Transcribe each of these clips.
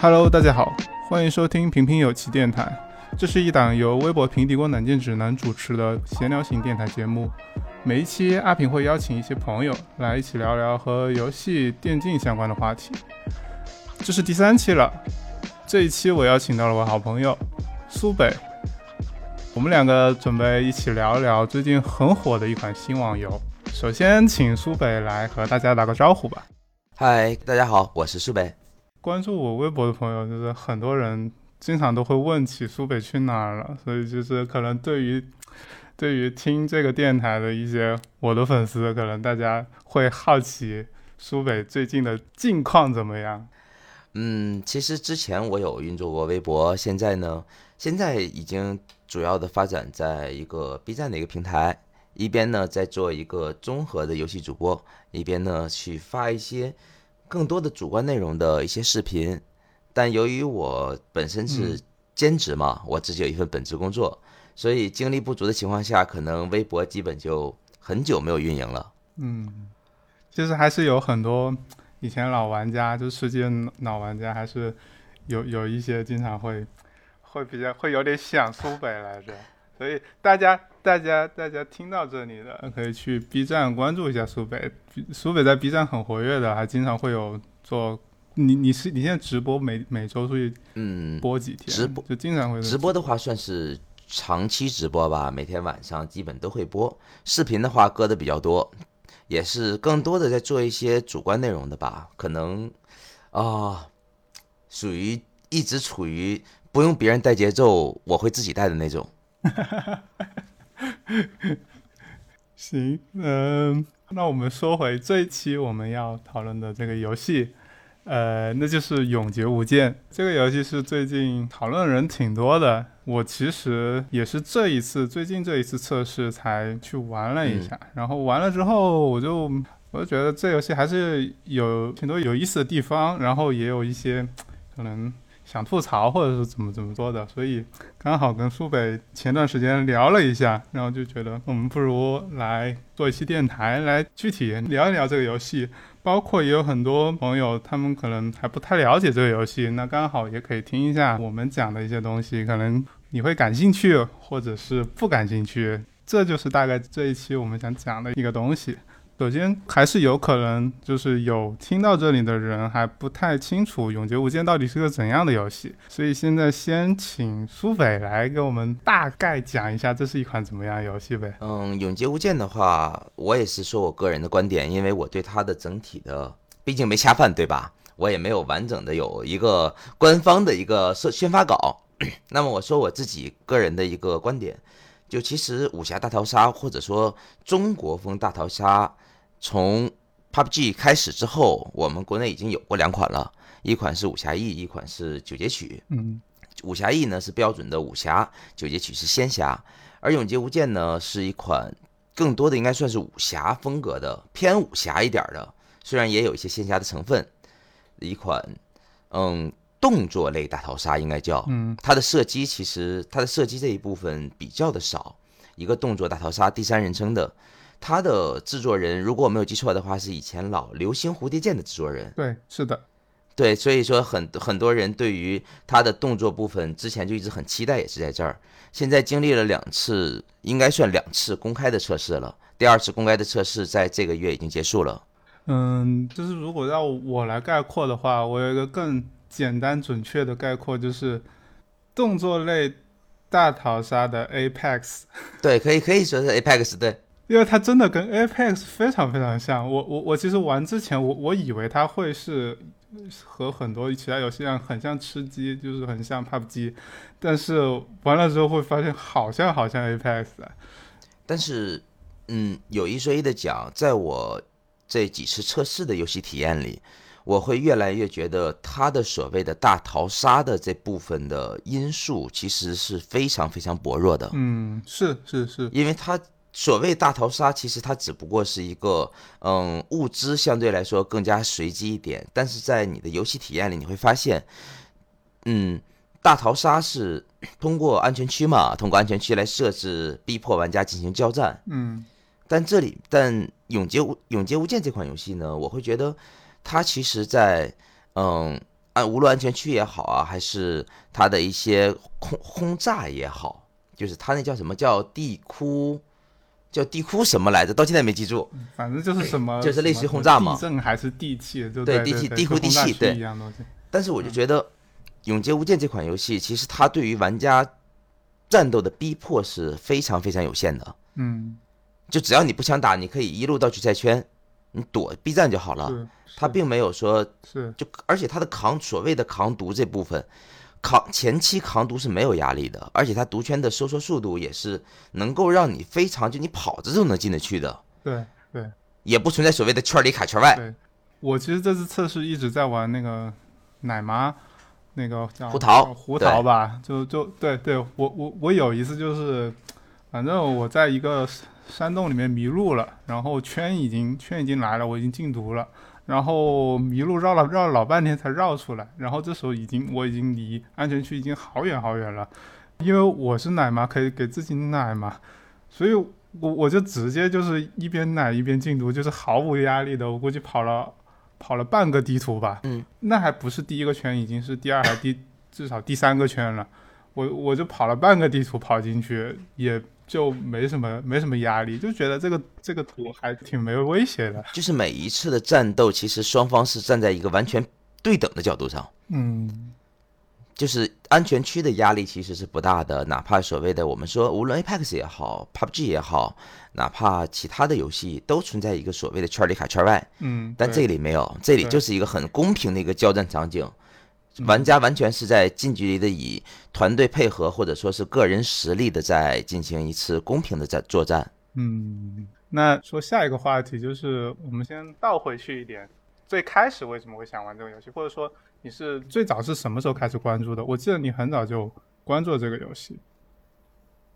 Hello，大家好，欢迎收听平平有奇电台。这是一档由微博平底锅软件指南主持的闲聊型电台节目。每一期阿平会邀请一些朋友来一起聊聊和游戏、电竞相关的话题。这是第三期了，这一期我邀请到了我好朋友苏北，我们两个准备一起聊一聊最近很火的一款新网游。首先，请苏北来和大家打个招呼吧。嗨，大家好，我是苏北。关注我微博的朋友，就是很多人经常都会问起苏北去哪儿了，所以就是可能对于对于听这个电台的一些我的粉丝，可能大家会好奇苏北最近的近况怎么样。嗯，其实之前我有运作过微博，现在呢，现在已经主要的发展在一个 B 站的一个平台，一边呢在做一个综合的游戏主播，一边呢去发一些。更多的主观内容的一些视频，但由于我本身是兼职嘛，我自己有一份本职工作，所以精力不足的情况下，可能微博基本就很久没有运营了。嗯，其实还是有很多以前老玩家，就世界老玩家，还是有有一些经常会会比较会有点想苏北来着。所以大家大家大家听到这里的，可以去 B 站关注一下苏北。苏北在 B 站很活跃的，还经常会有做。你你是你现在直播每每周出去嗯播几天？直播就经常会直播的话算是长期直播吧，每天晚上基本都会播。视频的话搁的比较多，也是更多的在做一些主观内容的吧。可能啊，属于一直处于不用别人带节奏，我会自己带的那种。行，嗯，那我们说回这一期我们要讨论的这个游戏，呃，那就是《永劫无间》这个游戏是最近讨论人挺多的。我其实也是这一次最近这一次测试才去玩了一下，然后玩了之后我就我就觉得这游戏还是有挺多有意思的地方，然后也有一些可能。想吐槽或者是怎么怎么做的，所以刚好跟苏北前段时间聊了一下，然后就觉得我们不如来做一期电台，来具体聊一聊这个游戏。包括也有很多朋友，他们可能还不太了解这个游戏，那刚好也可以听一下我们讲的一些东西，可能你会感兴趣，或者是不感兴趣。这就是大概这一期我们想讲的一个东西。首先，还是有可能就是有听到这里的人还不太清楚《永劫无间》到底是个怎样的游戏，所以现在先请苏北来给我们大概讲一下这是一款怎么样的游戏呗。嗯，《永劫无间》的话，我也是说我个人的观点，因为我对它的整体的，毕竟没下饭，对吧？我也没有完整的有一个官方的一个宣宣发稿。那么我说我自己个人的一个观点，就其实武侠大逃杀或者说中国风大逃杀。从 PUBG 开始之后，我们国内已经有过两款了，一款是武侠义，一款是九节曲。嗯，武侠义呢是标准的武侠，九节曲是仙侠，而永劫无间呢是一款更多的应该算是武侠风格的，偏武侠一点的，虽然也有一些仙侠的成分，一款嗯动作类大逃杀应该叫。嗯，它的射击其实它的射击这一部分比较的少，一个动作大逃杀，第三人称的。它的制作人，如果我没有记错的话，是以前老《流星蝴蝶剑》的制作人。对，是的，对，所以说很很多人对于他的动作部分之前就一直很期待，也是在这儿。现在经历了两次，应该算两次公开的测试了。第二次公开的测试在这个月已经结束了。嗯，就是如果让我来概括的话，我有一个更简单准确的概括，就是动作类大逃杀的 Apex。对，可以可以说是 Apex，对。因为它真的跟 Apex 非常非常像，我我我其实玩之前，我我以为它会是和很多其他游戏一样，很像吃鸡，就是很像 PUBG，但是玩了之后会发现好像好像 Apex。但是，嗯，有一说一的讲，在我这几次测试的游戏体验里，我会越来越觉得它的所谓的大逃杀的这部分的因素其实是非常非常薄弱的。嗯，是是是，因为它。所谓大逃杀，其实它只不过是一个，嗯，物资相对来说更加随机一点。但是在你的游戏体验里，你会发现，嗯，大逃杀是通过安全区嘛，通过安全区来设置，逼迫玩家进行交战。嗯但这里，但永劫无永劫无间这款游戏呢，我会觉得它其实在，嗯，安无论安全区也好啊，还是它的一些轰轰炸也好，就是它那叫什么叫地窟，叫地窟什么来着？到现在没记住。反正就是什么，就是类似于轰炸嘛地震还是地气，就对地气地库跟轰炸区地气对。但是我就觉得《永劫无间》这款游戏，其实它对于玩家战斗的逼迫是非常非常有限的。嗯，就只要你不想打，你可以一路到决赛圈，你躲避战就好了。它并没有说是就，而且它的扛所谓的扛毒这部分，扛前期扛毒是没有压力的，而且它毒圈的收缩速度也是能够让你非常就你跑着就能进得去的，对对。也不存在所谓的圈里卡圈外。对我其实这次测试一直在玩那个奶妈，那个叫胡桃胡桃吧，就就对对，我我我有一次就是，反正我在一个山洞里面迷路了，然后圈已经圈已经来了，我已经禁毒了，然后迷路绕了绕了老半天才绕出来，然后这时候已经我已经离安全区已经好远好远了，因为我是奶妈，可以给自己奶嘛，所以我我就直接就是一边奶一边禁毒，就是毫无压力的，我估计跑了跑了半个地图吧，嗯，那还不是第一个圈，已经是第二还第至少第三个圈了，我我就跑了半个地图跑进去，也就没什么没什么压力，就觉得这个这个图还挺没有威胁的，就是每一次的战斗，其实双方是站在一个完全对等的角度上。嗯。就是安全区的压力其实是不大的，哪怕所谓的我们说，无论 Apex 也好，PUBG 也好，哪怕其他的游戏都存在一个所谓的圈里卡圈外，嗯，但这里没有，这里就是一个很公平的一个交战场景，嗯玩家完全是在近距离的以团队配合或者说是个人实力的在进行一次公平的战作战。嗯，那说下一个话题就是，我们先倒回去一点，最开始为什么会想玩这个游戏，或者说你是最早是什么时候开始关注的？我记得你很早就关注了这个游戏。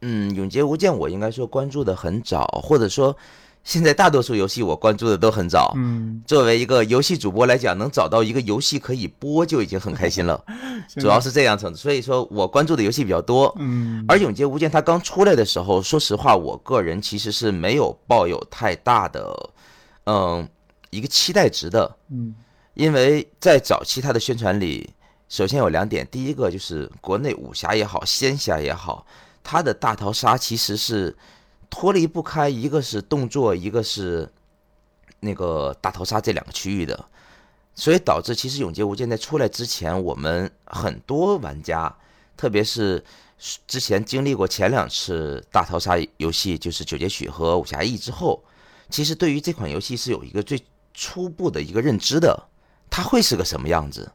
嗯，《永劫无间》我应该说关注的很早，或者说现在大多数游戏我关注的都很早。嗯，作为一个游戏主播来讲，能找到一个游戏可以播就已经很开心了，主要是这样子。所以说我关注的游戏比较多。嗯而《永劫无间》它刚出来的时候，说实话，我个人其实是没有抱有太大的，嗯，一个期待值的，嗯因为在早期它的宣传里，首先有两点，第一个就是国内武侠也好，仙侠也好，它的大逃杀其实是脱离不开一个是动作，一个是那个大逃杀这两个区域的，所以导致其实《永劫无间》在出来之前，我们很多玩家，特别是之前经历过前两次大逃杀游戏，就是《九节曲》和《武侠义》之后，其实对于这款游戏是有一个最初步的一个认知的，它会是个什么样子。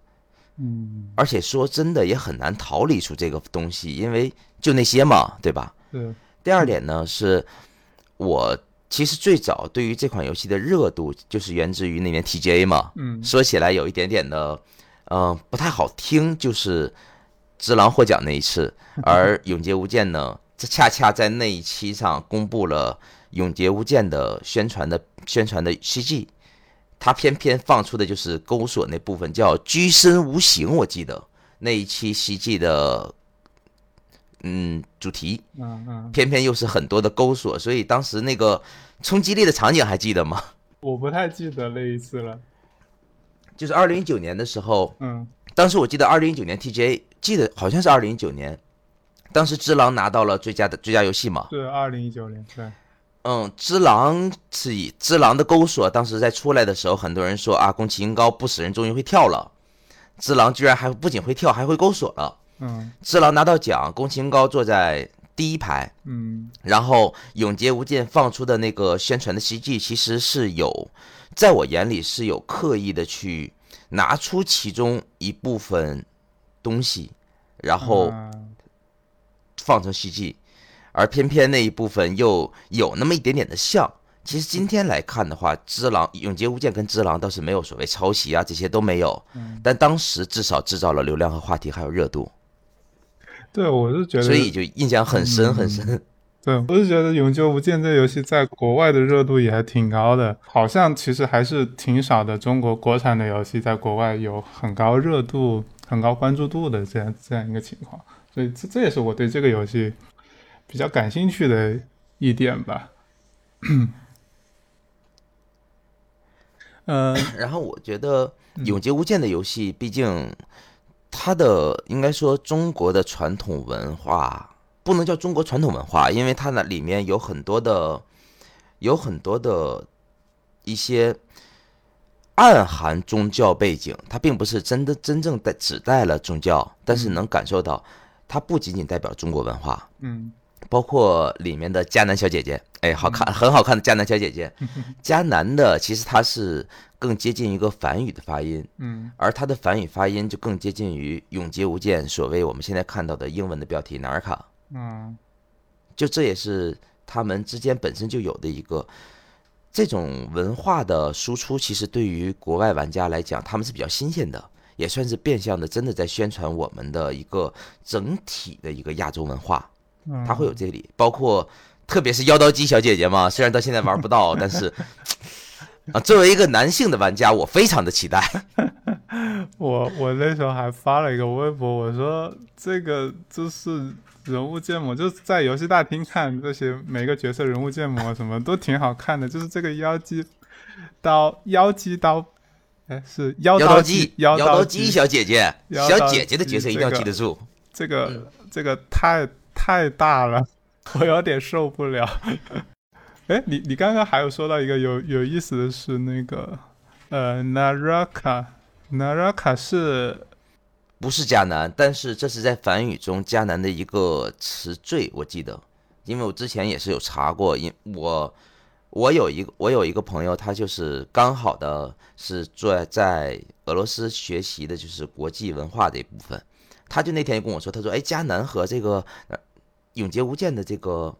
嗯，而且说真的也很难逃离出这个东西，因为就那些嘛，对吧？是第二点呢，是我其实最早对于这款游戏的热度，就是源自于那年 TGA 嘛。嗯。说起来有一点点的，嗯、不太好听，就是《只狼》获奖那一次，而《永劫无间》呢，这恰恰在那一期上公布了《永劫无间》的宣传的宣传的 CG，他偏偏放出的就是钩锁那部分，叫“居身无形”，我记得。那一期 CG 的，嗯，主题嗯嗯，偏偏又是很多的钩锁，所以当时那个冲击力的场景还记得吗？我不太记得那一次了。就是二零一九年的时候，嗯当时我记得二零一九年 TGA 记得好像是二零一九年，当时《只狼》拿到了最佳的最佳游戏嘛。对二零一九年，对，嗯，《只狼》是以《只狼》的钩锁，当时在出来的时候，很多人说啊，宫崎英高不死人终于会跳了，《只狼》居然还不仅会跳，还会钩锁了。嗯《只狼》拿到奖，宫崎英高坐在第一排，嗯。然后《永劫无间》放出的那个宣传的 CG，其实是有，在我眼里是有刻意的去拿出其中一部分东西，然后嗯放成 CG，而偏偏那一部分又有那么一点点的像。其实今天来看的话，《只狼》《永劫无间》跟《只狼》倒是没有所谓抄袭啊，这些都没有。嗯，但当时至少制造了流量和话题，还有热度，对，我是觉得，所以就印象很深嗯很深。对，我是觉得《永劫无间》这游戏在国外的热度也还挺高的，好像其实还是挺少的中国国产的游戏在国外有很高热度，很高关注度的这样这样一个情况，所以这这也是我对这个游戏比较感兴趣的一点吧。嗯，然后我觉得《永劫无间》的游戏，毕竟它的应该说中国的传统文化不能叫中国传统文化，因为它那里面有很多的有很多的一些暗含宗教背景，它并不是真的真正带指代了宗教，但是能感受到它不仅仅代表中国文化，嗯。包括里面的迦南小姐姐，哎，好看，很好看的迦南小姐姐。迦南的其实她是更接近一个梵语的发音，嗯而它的梵语发音就更接近于“永劫无间”所谓我们现在看到的英文的标题“纳尔卡嗯”，就这也是他们之间本身就有的一个这种文化的输出。其实对于国外玩家来讲，他们是比较新鲜的，也算是变相的真的在宣传我们的一个整体的一个亚洲文化。嗯，它会有这里，包括特别是妖刀姬小姐姐嘛，虽然到现在玩不到，但是啊，作为一个男性的玩家，我非常的期待。我我那时候还发了一个微博，我说这个就是人物建模，就是在游戏大厅看这些每个角色人物建模什么都挺好看的，就是这个妖姬刀妖姬刀，哎是妖妖刀姬姬，妖刀姬小姐姐，小姐姐的角色一定要记得住。这个这个太太大了，我有点受不了。哎，你你刚刚还有说到一个有有意思的是那个呃，Naraka，Naraka 是不是迦南，但是这是在梵语中迦南的一个词缀，我记得，因为我之前也是有查过，因我我有一个我有一个朋友，他就是刚好的是做在俄罗斯学习的，就是国际文化这一部分，他就那天就跟我说，他说，哎，迦南和这个呃永劫无间的这个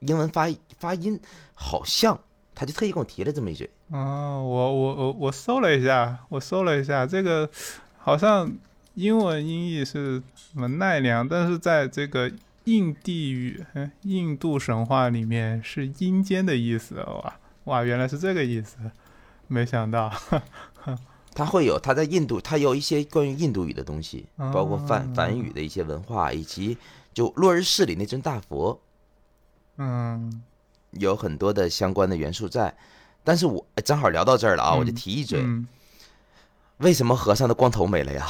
英文发发音好像，他就特意跟我提了这么一句，哦，我我我我搜了一下，我搜了一下，这个好像英文音译是什么奈良，但是在这个印地语、嗯印度神话里面是阴间的意思。哇哇，原来是这个意思，没想到。他会有他在印度，他有一些关于印度语的东西，包括梵哦梵语的一些文化，以及就落日市里那尊大佛，嗯有很多的相关的元素在。但是我哎正好聊到这儿了啊，我就嗯提一嘴，嗯，为什么和尚的光头没了呀？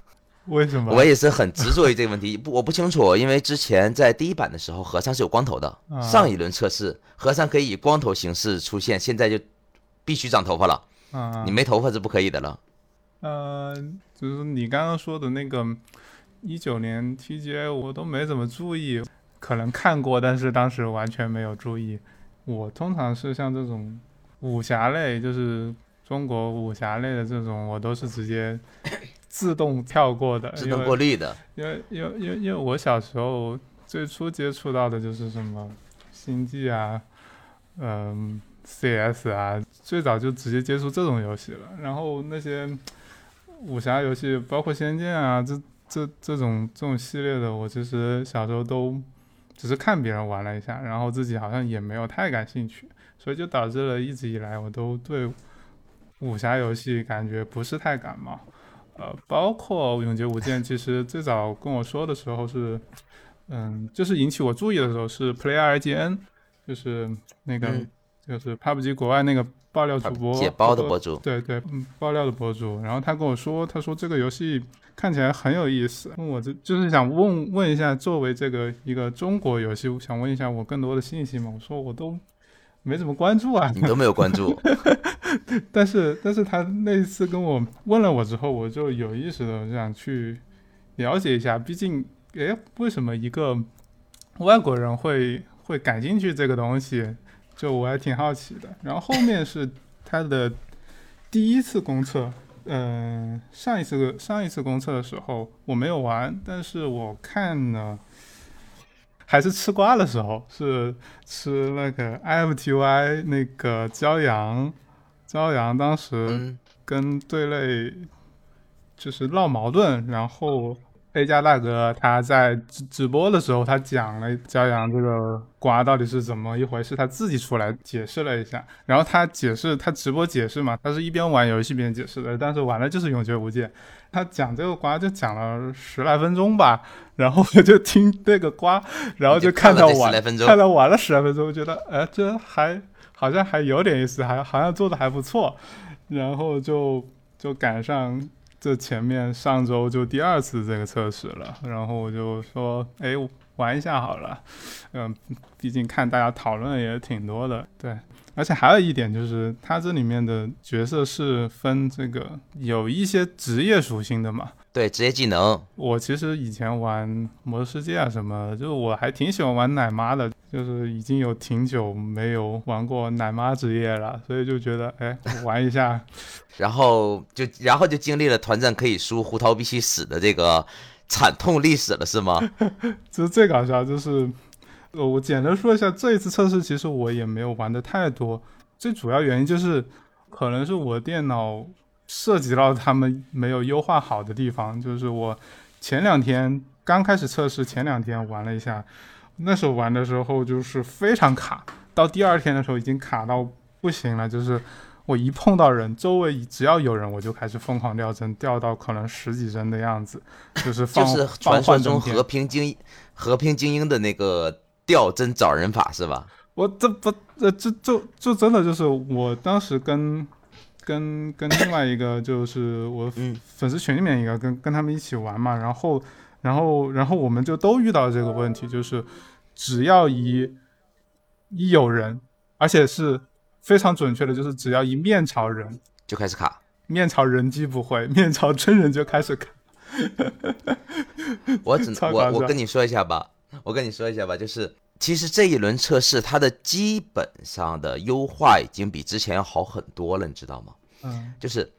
为什么？我也是很执着于这个问题，不我不清楚，因为之前在第一版的时候，和尚是有光头的，啊上一轮测试和尚可以以光头形式出现，现在就必须长头发了，啊，你没头发是不可以的了。呃，就是你刚刚说的那个一九年 TGA，我都没怎么注意，可能看过，但是当时完全没有注意。我通常是像这种武侠类，就是中国武侠类的这种，我都是直接 自动跳过的，自动过滤的，因为因为因为因为我小时候最初接触到的就是什么星际啊，嗯、CS 啊，最早就直接接触这种游戏了。然后那些武侠游戏，包括仙剑啊，这这这种这种系列的，我其实小时候都只是看别人玩了一下，然后自己好像也没有太感兴趣，所以就导致了一直以来我都对武侠游戏感觉不是太感冒。呃，包括《永劫无间》，其实最早跟我说的时候是，嗯，就是引起我注意的时候是 Play RGN，就是那个、嗯就是 PUBG 国外那个爆料主播解包的博博主，对对，嗯，爆料的博主，然后他跟我说，他说这个游戏看起来很有意思，问我就就是想问问一下，作为这个一个中国游戏，我想问一下我更多的信息嘛？我说我都没怎么关注啊，你都没有关注，但是但是他那一次跟我问了我之后，我就有意识的想去了解一下，毕竟，诶，为什么一个外国人会会感兴趣这个东西？就我还挺好奇的。然后后面是他的第一次公测，嗯、上一次上一次公测的时候我没有玩，但是我看了。还是吃瓜的时候，是吃那个 IFTY 那个骄阳，骄阳当时嗯，跟队内就是闹矛盾，然后 A 加大哥他在直直播的时候，他讲了骄阳这个瓜到底是怎么一回事，他自己出来解释了一下。然后他解释，他直播解释嘛，他是一边玩游戏边解释的，但是玩的就是永绝无间。他讲这个瓜就讲了十来分钟吧，然后我就听这个瓜，然后就看到玩，看到玩了十来分钟，觉得哎，这还好像还有点意思，还好像做的还不错，然后就就赶上。这前面上周就第二次这个测试了，然后我就说，哎，玩一下好了，嗯，毕竟看大家讨论也挺多的，对。而且还有一点就是，它这里面的角色是分这个有一些职业属性的嘛？对，职业技能。我其实以前玩魔兽世界啊什么，就是我还挺喜欢玩奶妈的，就是已经有挺久没有玩过奶妈职业了，所以就觉得哎，玩一下。然后就然后就经历了团战可以输，胡桃必须死的这个惨痛历史了，是吗？这是最搞笑，就是。呃，我简单说一下，这一次测试其实我也没有玩的太多，最主要原因就是可能是我电脑涉及到他们没有优化好的地方，就是我前两天刚开始测试，前两天玩了一下，那时候玩的时候就是非常卡，到第二天的时候已经卡到不行了，就是我一碰到人，周围只要有人，我就开始疯狂掉帧，掉到可能十几帧的样子，就是就是传说中和平精和平精英的那个。掉帧找人法是吧？我这不这这就就真的就是我当时跟跟跟另外一个就是我粉丝群里面一个跟跟他们一起玩嘛，然后然后然后我们就都遇到这个问题，就是只要一一有人，而且是非常准确的，就是只要一面朝人就开始卡，面朝人机不会，面朝真人就开始卡。我只我我跟你说一下吧。我跟你说一下吧，就是其实这一轮测试它的基本上的优化已经比之前要好很多了，你知道吗？嗯，就是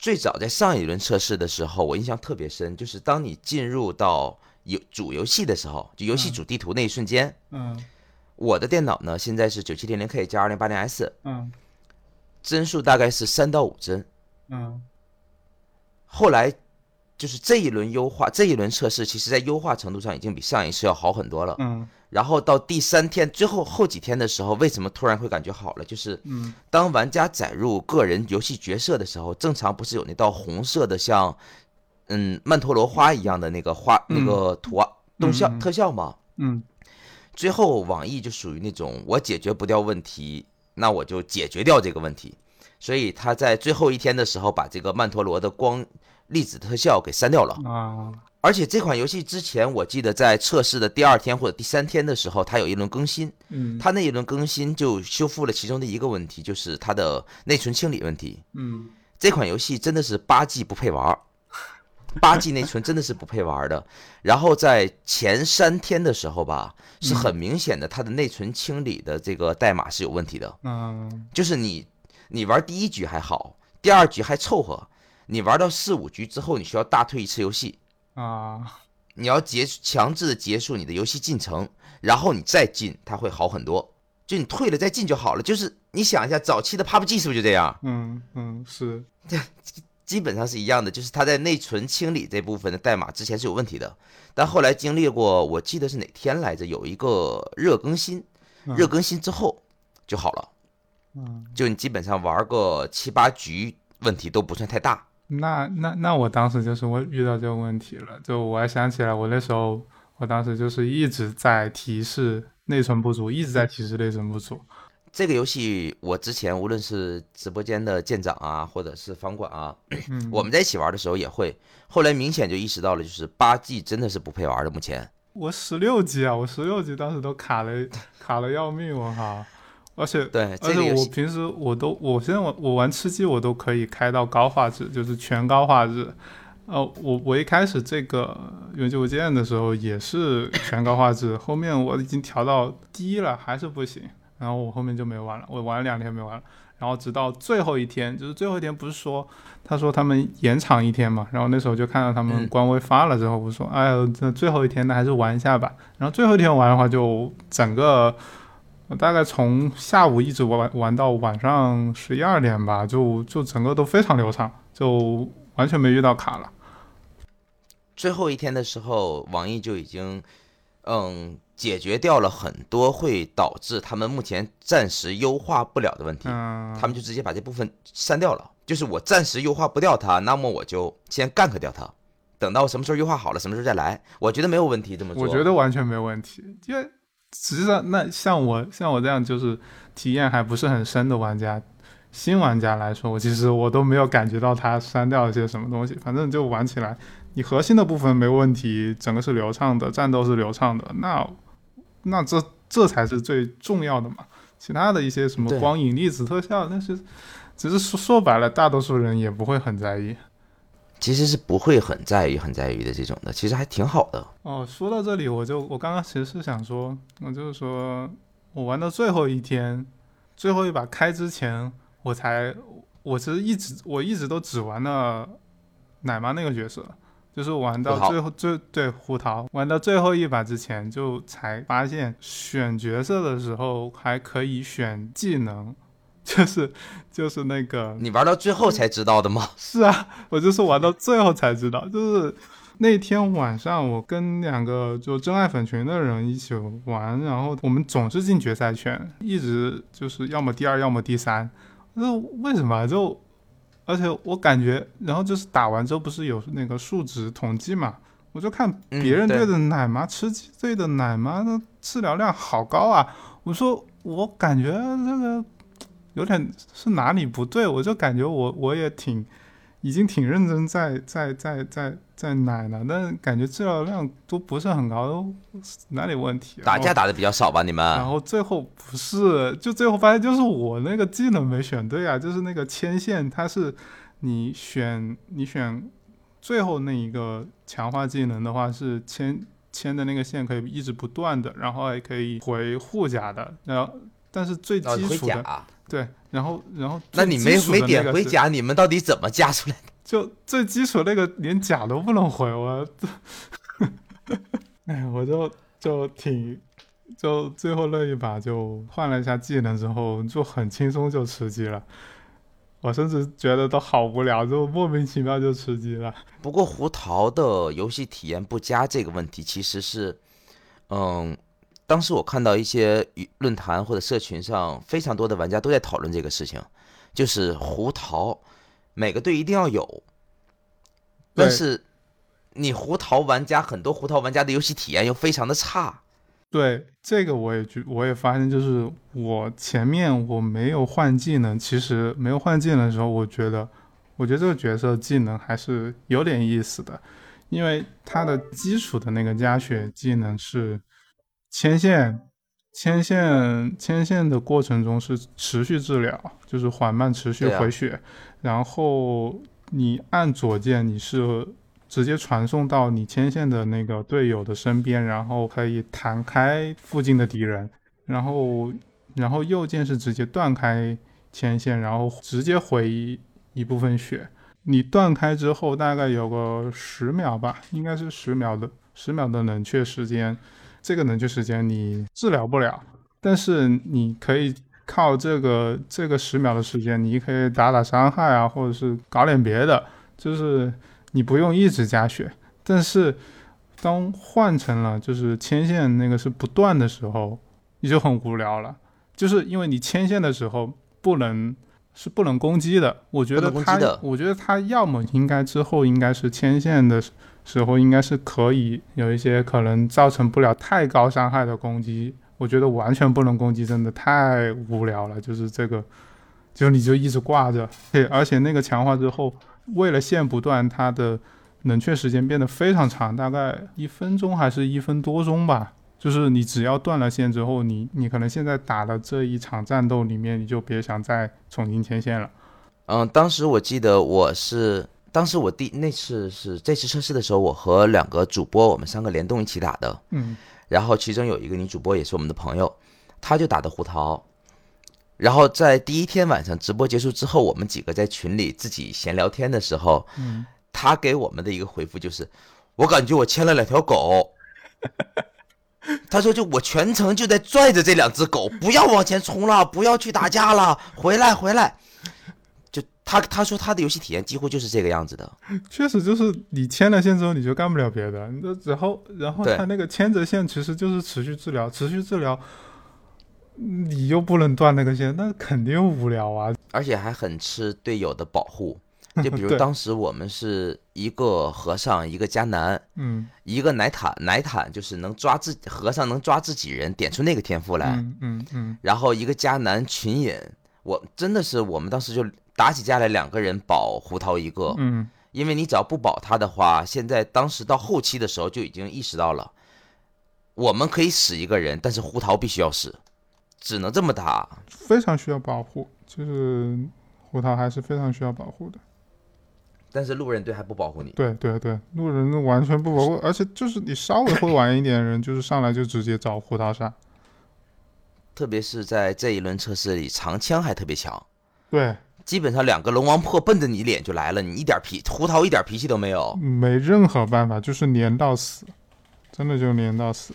最早在上一轮测试的时候，我印象特别深，就是当你进入到游主游戏的时候，就游戏主地图那一瞬间，嗯，我的电脑呢现在是九七零零 K 加二零八零 S，嗯，帧数大概是三到五帧，嗯，后来。就是这一轮优化，这一轮测试，其实在优化程度上已经比上一次要好很多了。嗯，然后到第三天最后后几天的时候，为什么突然会感觉好了？就是，嗯，当玩家载入个人游戏角色的时候，正常不是有那道红色的像，嗯，曼陀罗花一样的那个花那个图案动效特效吗？嗯，最后网易就属于那种我解决不掉问题，那我就解决掉这个问题，所以他在最后一天的时候把这个曼陀罗的光。粒子特效给删掉了啊！而且这款游戏之前我记得在测试的第二天或者第三天的时候，它有一轮更新。嗯，它那一轮更新就修复了其中的一个问题，就是它的内存清理问题。嗯，这款游戏真的是八 G 不配玩，八 G 内存真的是不配玩的。然后在前三天的时候吧，是很明显的，它的内存清理的这个代码是有问题的。嗯，就是你你玩第一局还好，第二局还凑合。你玩到四五局之后，你需要大退一次游戏啊！你要结强制的结束你的游戏进程，然后你再进，它会好很多。就你退了再进就好了。就是你想一下，早期的 PUBG 是不是就这样？嗯嗯，是，基本上是一样的。就是它在内存清理这部分的代码之前是有问题的，但后来经历过，我记得是哪天来着，有一个热更新，热更新之后就好了。嗯，就你基本上玩个七八局，问题都不算太大。那那那我当时就是我遇到这个问题了，就我还想起来，我那时候我当时就是一直在提示内存不足，一直在提示内存不足。这个游戏我之前无论是直播间的舰长啊，或者是房管啊，我们在一起玩的时候也会，后来明显就意识到了，就是八 G 真的是不配玩的。目前我十六 G 啊，我十六 G 当时都卡了卡了要命，我靠！而且对，而且我平时我都，我现在我我玩吃鸡，我都可以开到高画质，就是全高画质。呃，我我一开始这个永久无间的时候也是全高画质，后面我已经调到低了，还是不行。然后我后面就没玩了，我玩了两天没玩了。然后直到最后一天，就是最后一天不是说他说他们延长一天嘛？然后那时候就看到他们官微发了之后，我说哎呦，这最后一天那还是玩一下吧。然后最后一天玩的话，就整个。我大概从下午一直玩玩到晚上十一二点吧，就就整个都非常流畅，就完全没遇到卡了。最后一天的时候，网易就已经嗯解决掉了很多会导致他们目前暂时优化不了的问题，嗯，他们就直接把这部分删掉了。就是我暂时优化不掉它，那么我就先干 a 掉它，等到什么时候优化好了，什么时候再来，我觉得没有问题。这么做，我觉得完全没有问题，因为实际上那像我像我这样就是体验还不是很深的玩家，新玩家来说，我其实我都没有感觉到它删掉了些什么东西，反正就玩起来，你核心的部分没问题，整个是流畅的，战斗是流畅的，那那这这才是最重要的嘛，其他的一些什么光影、粒子特效，那是。只是说说白了，大多数人也不会很在意。其实是不会很在意、很在意的这种的，其实还挺好的。哦，说到这里，我就我刚刚其实是想说，我就是说我玩到最后一天，最后一把开之前，我才我其实一直我一直都只玩了奶妈那个角色，就是玩到最后最对胡桃。玩到最后一把之前，就才发现选角色的时候还可以选技能，就是就是那个你玩到最后才知道的吗？是啊，我就是玩到最后才知道，就是那天晚上我跟两个就真爱粉群的人一起玩，然后我们总是进决赛圈，一直就是要么第二，要么第三。那为什么就？而且我感觉，然后就是打完之后不是有那个数值统计嘛，我就看别人队的奶妈，吃鸡队的奶妈的治疗量好高啊！我说我感觉这个有点是哪里不对，我就感觉我我也挺已经挺认真在在在在在奶了，但感觉治疗量都不是很高，哪里问题？打架打的比较少吧？你们然后最后不是，就最后发现就是我那个技能没选对啊，就是那个牵线，它是你选你选最后那一个强化技能的话是牵牵的那个线可以一直不断的，然后还可以回护甲的，然后但是最基础的、甲，对，然后然后那你没没点那个是盔甲，你们到底怎么加出来的？就最基础那个连甲都不能回，我，哎，我就就挺，就最后那一把就换了一下技能之后，就很轻松就吃鸡了。我甚至觉得都好无聊，就莫名其妙就吃鸡了。不过胡桃的游戏体验不佳这个问题，其实是，嗯，当时我看到一些论坛或者社群上，非常多的玩家都在讨论这个事情，就是胡桃每个队一定要有，但是你胡桃玩家很多胡桃玩家的游戏体验又非常的差，对这个我也觉，我也发现，就是我前面我没有换技能，其实没有换技能的时候，我觉得，我觉得这个角色技能还是有点意思的，因为它的基础的那个加血技能是牵线，牵线牵线的过程中是持续治疗，就是缓慢持续回血，然后你按左键你是直接传送到你牵线的那个队友的身边，然后可以弹开附近的敌人，然后然后右键是直接断开牵线，然后直接回一一部分血。你断开之后大概有个十秒吧，应该是十秒的十秒的冷却时间，这个冷却时间你治疗不了，但是你可以靠这个这个十秒的时间，你可以打打伤害啊，或者是搞点别的，就是你不用一直加血。但是当换成了就是牵线那个是不断的时候，你就很无聊了，就是因为你牵线的时候不能是不能攻击的。我觉得他我觉得他要么应该之后应该是牵线的时候，应该是可以有一些可能造成不了太高伤害的攻击。我觉得完全不能攻击，真的太无聊了。就是这个，就你就一直挂着，对，而且那个强化之后，为了线不断，它的冷却时间变得非常长，大概一分钟还是一分多钟吧。就是你只要断了线之后，你你可能现在打的这一场战斗里面，你就别想再重新牵线了。嗯，当时我记得我是，当时我第那次是这次测试的时候，我和两个主播，我们三个联动一起打的。嗯，然后其中有一个女主播也是我们的朋友，她就打的胡桃。然后在第一天晚上直播结束之后，我们几个在群里自己闲聊天的时候，嗯，她给我们的一个回复就是：“我感觉我牵了两条狗。”他说：“就我全程就在拽着这两只狗，不要往前冲了，不要去打架了，回来回来。”就他他说他的游戏体验几乎就是这个样子的。确实就是你牵了线之后你就干不了别的，你然后然后他那个牵着线其实就是持续治疗，持续治疗，你又不能断那个线，那肯定无聊啊。而且还很吃队友的保护。就比如当时我们是一个和尚，一个迦南，嗯一个奶坦，奶坦就是能抓自和尚能抓自己人，点出那个天赋来。嗯嗯嗯然后一个迦南群隐，我真的是我们当时就打起架来，两个人保胡桃一个，嗯因为你只要不保他的话，现在当时到后期的时候就已经意识到了，我们可以使一个人，但是胡桃必须要使，只能这么打。非常需要保护，就是胡桃还是非常需要保护的。但是路人队还不保护你，对对对，路人完全不保护，而且就是你稍微会玩一点的人，就是上来就直接找胡桃杀。特别是在这一轮测试里，长枪还特别强。对，基本上两个龙王破奔着你脸就来了，你一点脾胡桃一点脾气都没有。没任何办法，就是连到死，真的就连到死。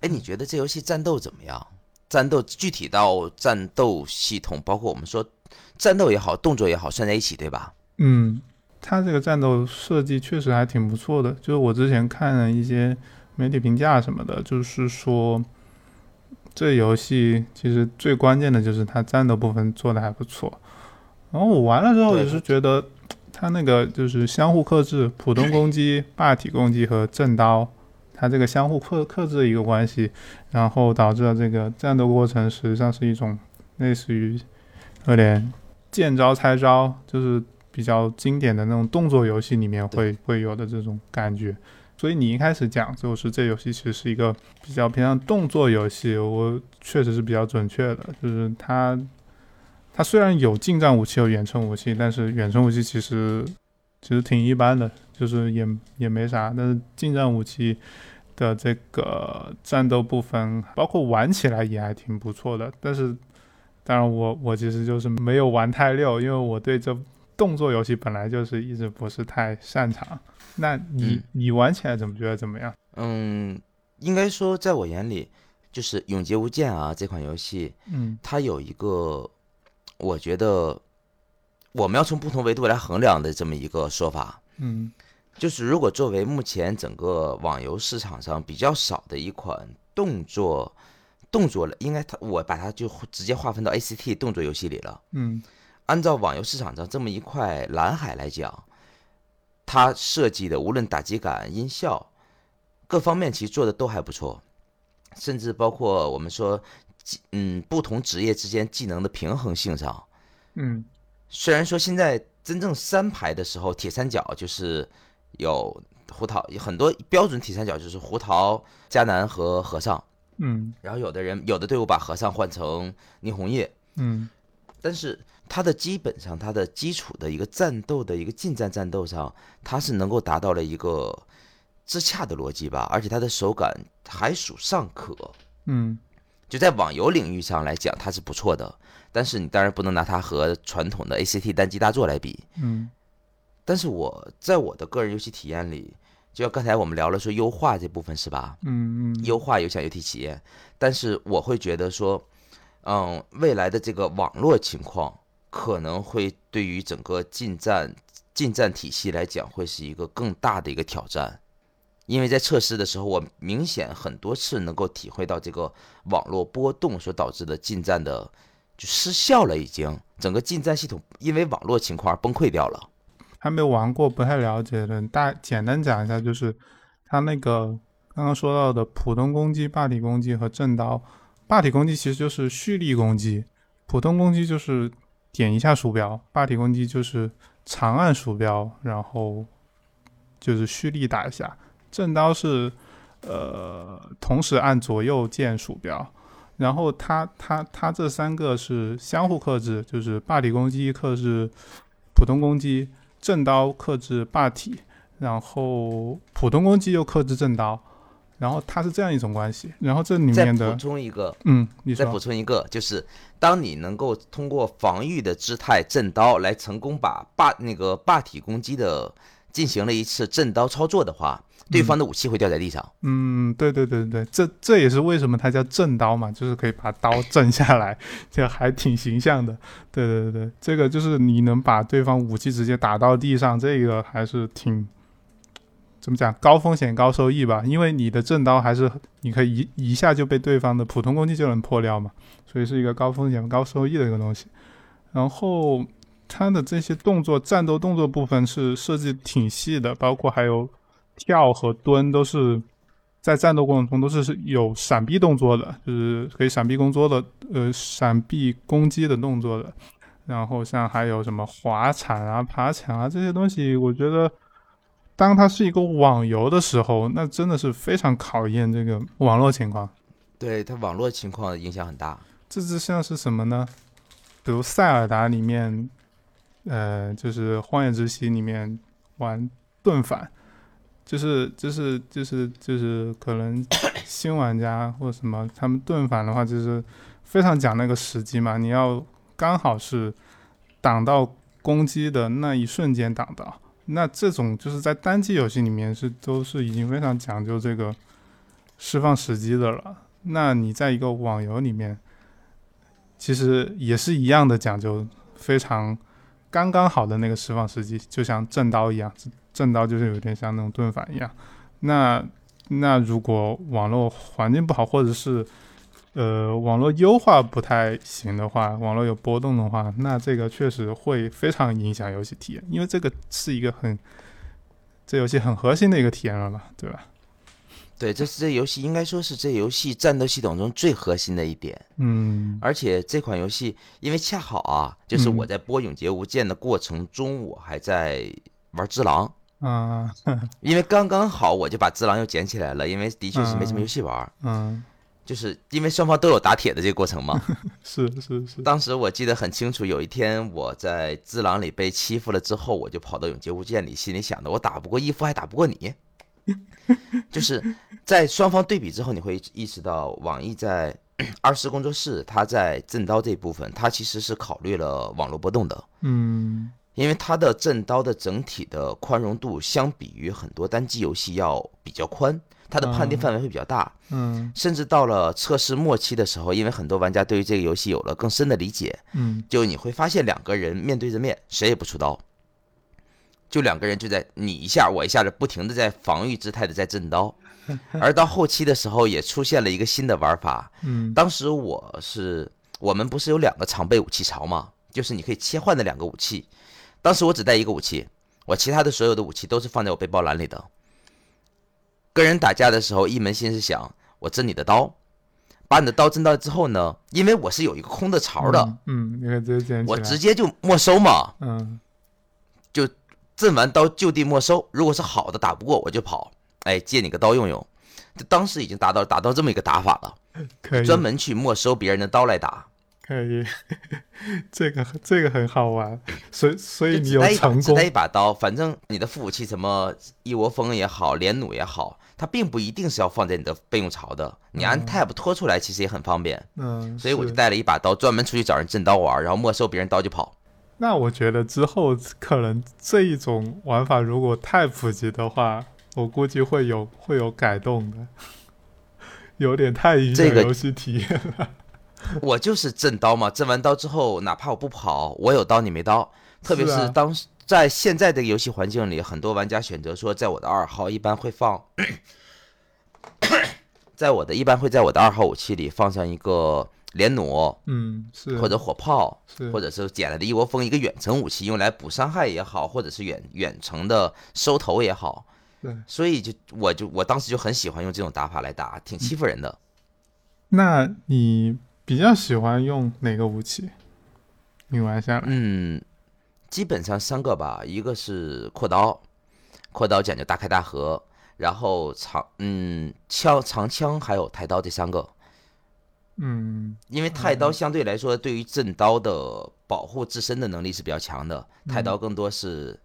哎，你觉得这游戏战斗怎么样？战斗具体到战斗系统，包括我们说战斗也好，动作也好，算在一起，对吧？嗯，他这个战斗设计确实还挺不错的。就是我之前看了一些媒体评价什么的，就是说这游戏其实最关键的就是它战斗部分做的还不错。然后我玩了之后也是觉得，它那个就是相互克制，普通攻击、霸体攻击和正刀，它这个相互克克制的一个关系，然后导致了这个战斗过程实际上是一种类似于有点见招拆招，就是比较经典的那种动作游戏里面会会有的这种感觉。所以你一开始讲就是这游戏其实是一个比较偏向动作游戏，我确实是比较准确的，就是它它虽然有近战武器有远程武器，但是远程武器其实其实挺一般的，就是也也没啥。但是近战武器的这个战斗部分，包括玩起来也还挺不错的。但是当然我我其实就是没有玩太溜，因为我对这动作游戏本来就是一直不是太擅长。那你、嗯你玩起来怎么觉得怎么样？嗯，应该说，在我眼里，就是《永劫无间》啊这款游戏，嗯它有一个，我觉得我们要从不同维度来衡量的这么一个说法。嗯就是如果作为目前整个网游市场上比较少的一款动作动作了，应该它我把它就直接划分到 ACT 动作游戏里了。嗯按照网游市场上这么一块蓝海来讲，它设计的无论打击感、音效各方面，其实做的都还不错，甚至包括我们说技，嗯，不同职业之间技能的平衡性上，嗯。虽然说现在真正三排的时候，铁三角就是有胡桃，很多标准铁三角就是胡桃、迦南和和尚，嗯。然后有的人有的队伍把和尚换成霓虹叶，嗯。但是他的基本上他的基础的一个战斗的一个近战战斗上，他是能够达到了一个自洽的逻辑吧，而且他的手感还属尚可。嗯就在网游领域上来讲，它是不错的，但是你当然不能拿它和传统的 ACT 单机大作来比。嗯但是我在我的个人游戏体验里，就像刚才我们聊了说优化这部分是吧？嗯嗯优化有享游戏体验，但是我会觉得说，嗯，未来的这个网络情况可能会对于整个近战近战体系来讲，会是一个更大的一个挑战。因为在测试的时候，我明显很多次能够体会到这个网络波动所导致的近战的就失效了，已经整个近战系统因为网络情况而崩溃掉了。还没玩过，不太了解的，大简单讲一下，就是它那个刚刚说到的普通攻击、霸体攻击和正刀。霸体攻击其实就是蓄力攻击，普通攻击就是点一下鼠标，霸体攻击就是长按鼠标，然后就是蓄力打一下。正刀是呃同时按左右键鼠标，然后它它它这三个是相互克制，就是霸体攻击克制普通攻击，正刀克制霸体，然后普通攻击又克制正刀，然后它是这样一种关系。然后这里再补面的，充一个，嗯，你再补，充一个，就是当你能够通过防御的姿态震刀来成功把霸那个霸体攻击的进行了一次震刀操作的话，对方的武器会掉在地上。嗯，对对对对，这这也是为什么它叫震刀嘛，就是可以把刀震下来，这还挺形象的。对对对对，这个就是你能把对方武器直接打到地上，这个还是挺怎么讲，高风险高收益吧？因为你的震刀还是你可以一一下就被对方的普通攻击就能破掉嘛，所以是一个高风险高收益的一个东西。然后它的这些动作，战斗动作部分是设计挺细的，包括还有跳和蹲都是在战斗过程中都是是有闪避动作的，就是可以闪避工作的，呃，闪避攻击的动作的。然后像还有什么滑铲啊、爬墙啊这些东西，我觉得当它是一个网游的时候，那真的是非常考验这个网络情况。对它网络情况影响很大。这就像是什么呢？比如塞尔达里面，呃，就是荒野之息里面玩盾反，就是就是就是就是可能新玩家或什么，他们盾反的话就是非常讲那个时机嘛，你要刚好是挡到攻击的那一瞬间挡到。那这种就是在单机游戏里面是都是已经非常讲究这个释放时机的了。那你在一个网游里面，其实也是一样的讲究，非常刚刚好的那个释放时机，就像正刀一样，正刀就是有点像那种盾反一样。那那如果网络环境不好，或者是呃网络优化不太行的话，网络有波动的话，那这个确实会非常影响游戏体验，因为这个是一个很这游戏很核心的一个体验了嘛，对吧？对，这是这游戏应该说是这游戏战斗系统中最核心的一点。嗯而且这款游戏，因为恰好啊，就是我在播《永劫无间》的过程中，我还在玩《只狼》，啊 因为刚刚好我就把《只狼》又捡起来了，因为的确是没什么游戏玩，嗯，就是因为双方都有打铁的这个过程嘛。是是是，当时我记得很清楚，有一天我在《只狼》里被欺负了之后，我就跑到《永劫无间》里，心里想的，我打不过义父，还打不过你。就是在双方对比之后，你会意识到，网易在 二十工作室，它在震刀这部分，它其实是考虑了网络波动的，嗯。因为它的震刀的整体的宽容度相比于很多单机游戏要比较宽，它的判定范围会比较大，嗯。甚至到了测试末期的时候，因为很多玩家对于这个游戏有了更深的理解，嗯。就你会发现两个人面对着面，谁也不出刀，就两个人就在你一下我一下的不停的在防御姿态的在震刀，而到后期的时候也出现了一个新的玩法。嗯当时我是我们不是有两个常备武器槽吗？就是你可以切换的两个武器。当时我只带一个武器，我其他的所有的武器都是放在我背包篮里的。跟人打架的时候，一门心思想我震你的刀，把你的刀震到之后呢，因为我是有一个空的槽的，嗯，嗯，你可以直接捡起我，直接就没收嘛。嗯震完刀就地没收，如果是好的打不过我就跑，哎，借你个刀用用。这当时已经达到达到这么一个打法了，可以专门去没收别人的刀来打。可以，这个这个很好玩，所以所以你有就只带一把成功只带，一把刀，反正你的副武器什么一窝蜂也好，连弩也好，它并不一定是要放在你的备用槽的，你按嗯 tab 拖出来其实也很方便。嗯，所以我就带了一把刀，专门出去找人震刀玩，然后没收别人刀就跑。那我觉得之后可能这一种玩法如果太普及的话，我估计会有会有改动的，有点太影响这个游戏体验了。我就是震刀嘛，震完刀之后，哪怕我不跑，我有刀你没刀。特别是当时在现在的游戏环境里，很多玩家选择说，在我的二号一般会放，在我的一般会在我的二号武器里放上一个连弩嗯，是或者火炮，是或者是捡来的一窝蜂一个远程武器，用来补伤害也好，或者是远远程的收头也好。对。所以就我就我当时就很喜欢用这种打法来打，挺欺负人的。那你比较喜欢用哪个武器？你玩下来，嗯，基本上三个吧，一个是阔刀，阔刀讲究大开大合，然后长嗯枪长枪还有抬刀这三个，嗯。因为太刀相对来说对于震刀的保护自身的能力是比较强的，太刀更多是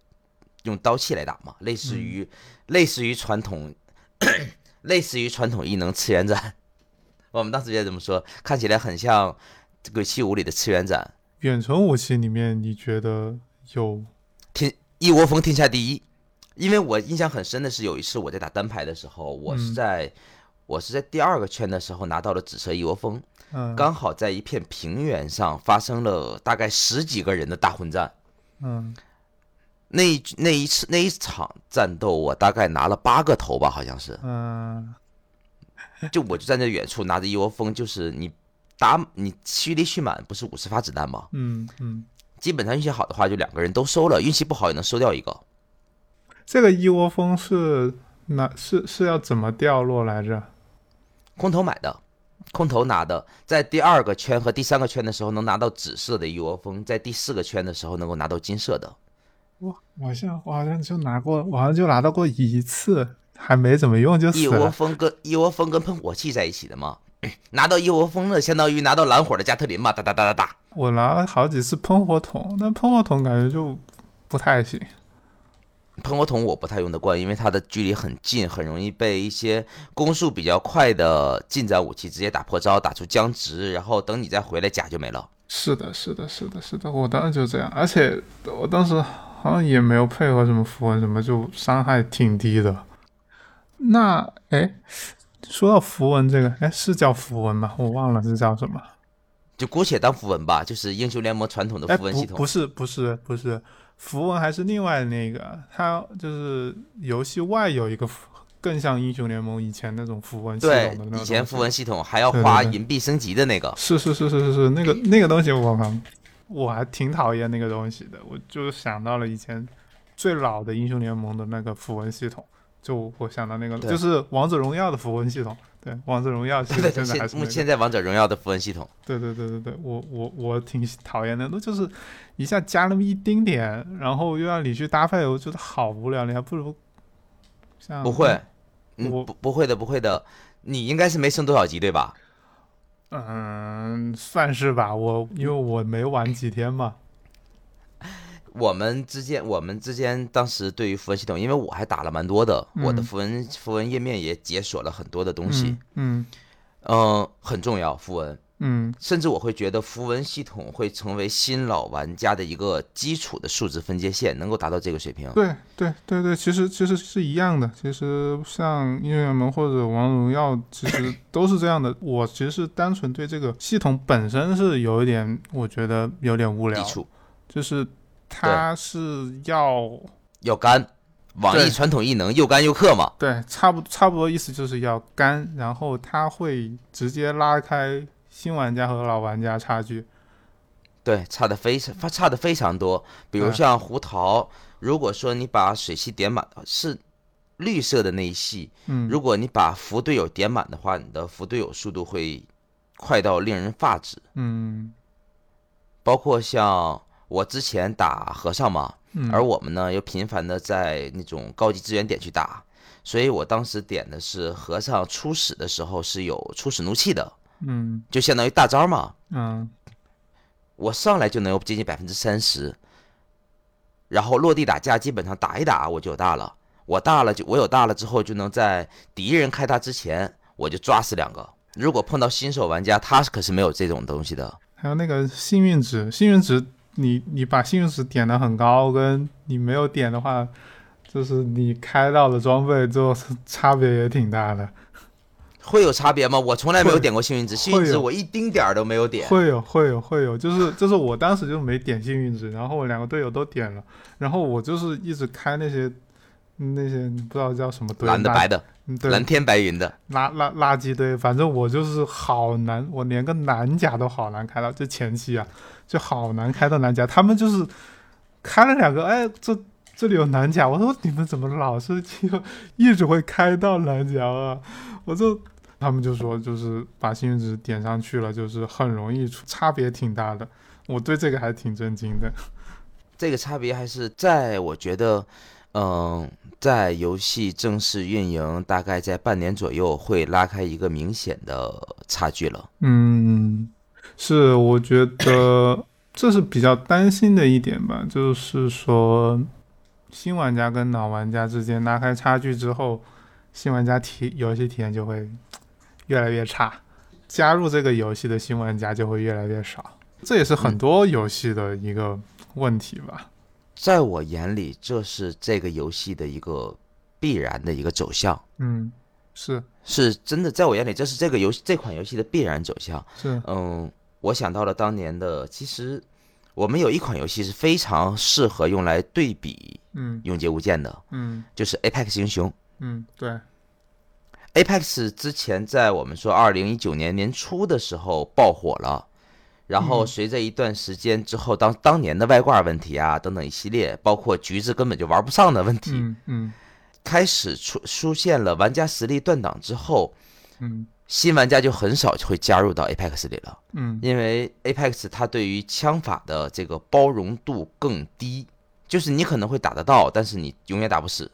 用刀器来打嘛，类似于类似于传统 类似于传统异能次元斩，我们当时也怎么说，看起来很像《鬼泣五》里的次元斩，远程武器里面你觉得有？天一窝蜂天下第一，因为我印象很深的是有一次我在打单排的时候，我是嗯。在、我是在第二个圈的时候拿到了紫色一窝蜂，嗯，刚好在一片平原上发生了大概十几个人的大混战。嗯那一那一次那一场战斗，我大概拿了八个头吧，好像是。嗯 就我就站在远处拿着一窝蜂，就是你打你蓄力蓄满，不是五十发子弹吗？嗯嗯，基本上运气好的话，就两个人都收了；运气不好也能收掉一个。这个一窝蜂是哪是是要怎么掉落来着？空投买的，空投拿的，在第二个圈和第三个圈的时候能拿到紫色的一窝蜂，在第四个圈的时候能够拿到金色的。我我好像我好像就拿过，我好像就拿到过一次，还没怎么用就死了一窝。蜂跟一窝蜂跟喷火器在一起的嘛，拿到一窝蜂的相当于拿到蓝火的加特林嘛，哒哒哒哒哒。我拿了好几次喷火筒，但喷火筒感觉就不太行。喷火筒我不太用得惯，因为它的距离很近，很容易被一些攻速比较快的近战武器直接打破招，打出僵直，然后等你再回来甲就没了。是的，是的，是的，是的，我当时就这样，而且我当时好像也没有配合什么符文什么，就伤害挺低的。那哎，说到符文这个，哎，是叫符文吗？我忘了是叫什么。就姑且当符文吧，就是英雄联盟传统的哎，符文系统。不不是不是不是，符文还是另外那个，它就是游戏外有一个符更像英雄联盟以前那种符文系统的那，种以前符文系统还要花银币升级的那个，是是是是是是，那个那个东西我靠，我还挺讨厌那个东西的。我就想到了以前最老的英雄联盟的那个符文系统，就我想到那个对就是王者荣耀的符文系统。对，王者荣耀现在，现现在。目现在王者荣耀的符文系统，对对对对对，我我我挺讨厌的，那就是一下加那么一丁点，然后又让你去搭配，我觉得好无聊。你还不如像不会，嗯，我不不会的，不会的，你应该是没升多少级对吧？嗯，算是吧。我因为我没玩几天嘛，我们之间，我们之间当时对于符文系统，因为我还打了蛮多的，我的嗯符文符文页面也解锁了很多的东西，嗯嗯、很重要符文，嗯甚至我会觉得符文系统会成为新老玩家的一个基础的数值分界线，能够达到这个水平嗯，。对对对对，其实其实是一样的。其实像英雄联盟或者王者荣耀，其实都是这样的。我其实是单纯对这个系统本身是有一点，我觉得有点无聊基，础就是它是要要干，网易传统异能又干又氪嘛。对，差不差不多意思就是要干，然后它会直接拉开新玩家和老玩家差距。对，差的非常差的非常多。比如像胡桃，如果说你把水系点满是绿色的那一系，嗯，如果你把扶队友点满的话，你的扶队友速度会快到令人发指。嗯包括像我之前打和尚嘛，嗯，而我们呢又频繁的在那种高级资源点去打，所以我当时点的是和尚初始的时候是有初始怒气的，嗯就相当于大招嘛。嗯我上来就能有接近百分之三十，然后落地打架基本上打一打我就有大了，我大了就我有大了之后就能在敌人开大之前我就抓死两个。如果碰到新手玩家，他可是没有这种东西的。还有那个幸运值，幸运值你你把幸运值点的很高，跟你没有点的话，就是你开到的装备就 差别也挺大的。会有差别吗？我从来没有点过幸运值，幸运值我一丁点儿都没有点。会有会有会有，就是就是我当时就没点幸运值，然后我两个队友都点了，然后我就是一直开那些那些不知道叫什么队，蓝的白的，蓝天白云的，垃垃垃圾堆，反正我就是好难，我连个男甲都好难开到，就前期啊，就好难开到男甲。他们就是开了两个，哎，这这里有男甲，我说你们怎么老是就一直会开到男甲啊？我就他们就说就是把幸运值点上去了，就是很容易出差别挺大的。我对这个还挺震惊的。这个差别还是在我觉得，嗯，在游戏正式运营大概在半年左右会拉开一个明显的差距了。嗯，是，我觉得这是比较担心的一点吧，就是说新玩家跟老玩家之间拉开差距之后，新玩家体游戏体验就会越来越差，加入这个游戏的新玩家就会越来越少，这也是很嗯多游戏的一个问题吧。在我眼里，这是这个游戏的一个必然的一个走向，嗯，是是真的，在我眼里，这是这个游戏这款游戏的必然走向。是，嗯，我想到了当年的，其实我们有一款游戏是非常适合用来对比嗯《永劫无间》的，嗯就是 Apex 英雄。嗯，对，Apex 之前在我们说二零一九年年初的时候爆火了，然后嗯。随着一段时间之后，当当年的外挂问题啊等等一系列，包括橘子根本就玩不上的问题，嗯嗯。开始出出现了玩家实力断档之后，嗯。新玩家就很少会加入到 Apex 里了，嗯。因为 Apex 它对于枪法的这个包容度更低，就是你可能会打得到，但是你永远打不死，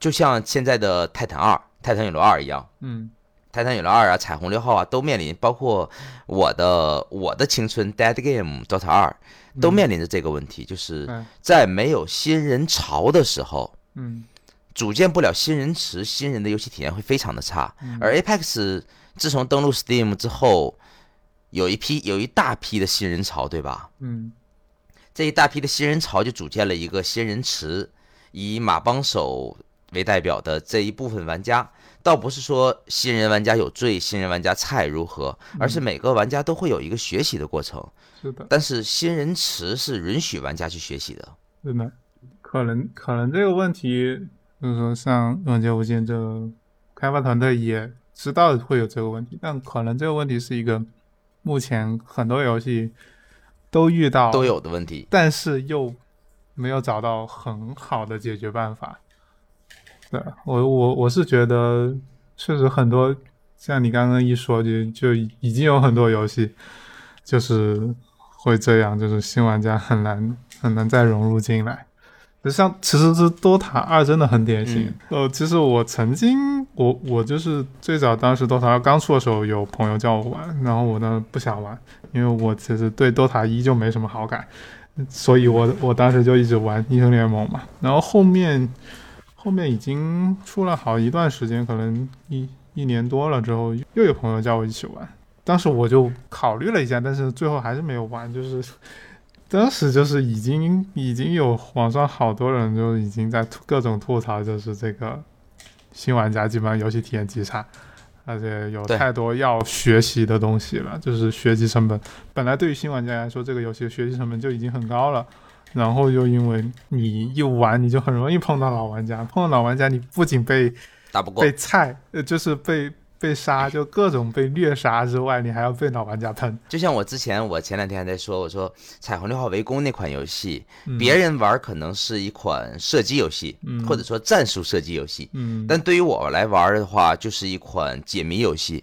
就像现在的泰坦二、泰坦陨落二一样。嗯泰坦陨落二啊、彩虹六号啊，都面临，包括我的我的青春 Dead Game Dota 二，都面临着这个问题，就是，在没有新人潮的时候，嗯组建不了新人池，新人的游戏体验会非常的差。嗯而 Apex 自从登陆 Steam 之后，有一批有一大批的新人潮，对吧？嗯这一大批的新人潮就组建了一个新人池，以马帮手为代表的这一部分玩家，倒不是说新人玩家有罪，新人玩家菜如何，而是每个玩家都会有一个学习的过程。是的，但是新人池是允许玩家去学习的。真的，可能可能这个问题就是说，像《永劫无间》这个开发团队也知道会有这个问题，但可能这个问题是一个目前很多游戏都遇到都有的问题，但是又没有找到很好的解决办法。对我我我是觉得，确实很多像你刚刚一说，就就已经有很多游戏就是会这样，就是新玩家很难很难再融入进来。就像其实是 DOTA 二真的很典型。呃，其实我曾经我我就是最早当时 DOTA 二刚出的时候，有朋友叫我玩，然后我呢不想玩，因为我其实对 DOTA 一就没什么好感，所以我我当时就一直玩英雄联盟嘛。然后后面后面已经出了好一段时间，可能一一年多了之后，又有朋友叫我一起玩。当时我就考虑了一下，但是最后还是没有玩，就是 当时就是已经已经有网上好多人就已经在吐各种吐槽，就是这个新玩家基本上游戏体验极差，而且有太多要学习的东西了，就是学习成本。本来对于新玩家来说，这个游戏的学习成本就已经很高了。然后又因为你一玩，你就很容易碰到老玩家，碰到老玩家，你不仅被打不过被。菜，呃，就是被被杀，就各种被虐杀之外，你还要被老玩家喷。就像我之前，我前两天还在说，我说《彩虹六号围攻》那款游戏，嗯别人玩可能是一款射击游戏，嗯或者说战术射击游戏，嗯，但对于我来玩的话，就是一款解谜游戏，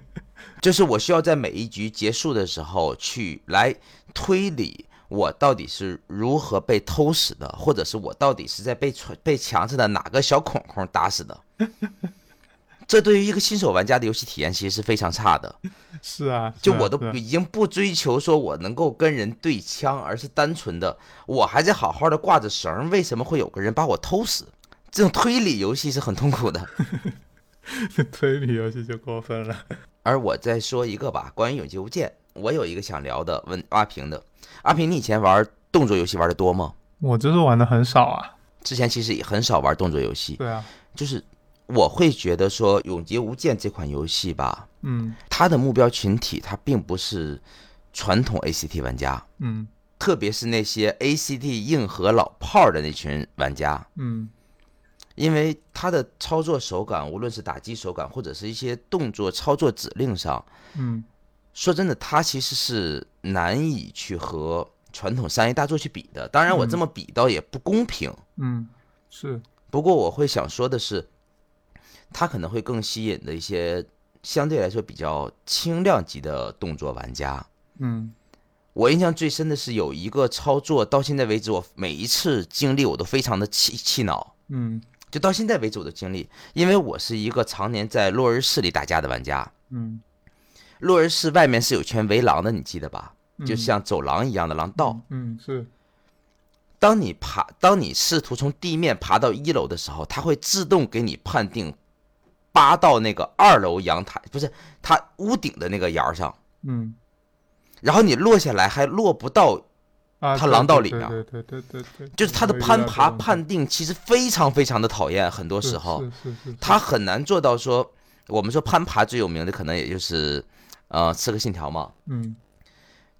就是我需要在每一局结束的时候去来推理我到底是如何被偷死的，或者是我到底是在被传被墙上的哪个小孔孔打死的。这对于一个新手玩家的游戏体验其实是非常差的。是啊，就我都已经不追求说我能够跟人对枪，而是单纯的我还在好好的挂着绳，为什么会有个人把我偷死？这种推理游戏是很痛苦的。推理游戏就过分了。而我再说一个吧，关于《永劫无间》，我有一个想聊的，问阿平的。阿平，你以前玩动作游戏玩的多吗？我就是玩的很少啊。之前其实也很少玩动作游戏，对啊，就是我会觉得说《永劫无间》这款游戏吧，嗯。它的目标群体它并不是传统 ACT 玩家，嗯。特别是那些 ACT 硬核老炮儿的那群玩家，嗯。因为它的操作手感，无论是打击手感或者是一些动作操作指令上，嗯说真的，它其实是难以去和传统商业大作去比的。当然，我这么比倒也不公平。嗯，是，不过我会想说的是，它可能会更吸引的一些相对来说比较轻量级的动作玩家。嗯我印象最深的是有一个操作，到现在为止，我每一次经历我都非常的气气恼。嗯就到现在为止我的经历，因为我是一个常年在落日市里打架的玩家。嗯，落日市外面是有圈围廊的，你记得吧？嗯。就像走廊一样的廊道。嗯是，当你爬，当你试图从地面爬到一楼的时候，它会自动给你判定扒到那个二楼阳台，不是它屋顶的那个檐儿上，嗯。然后你落下来还落不到啊，他对狼道里面。对对对对对对，就是它的攀爬判定其实非常非常的讨厌，很多时候。是是是，他很难做到说，我们说攀爬最有名的可能也就是，呃，《刺客信条》嘛，嗯。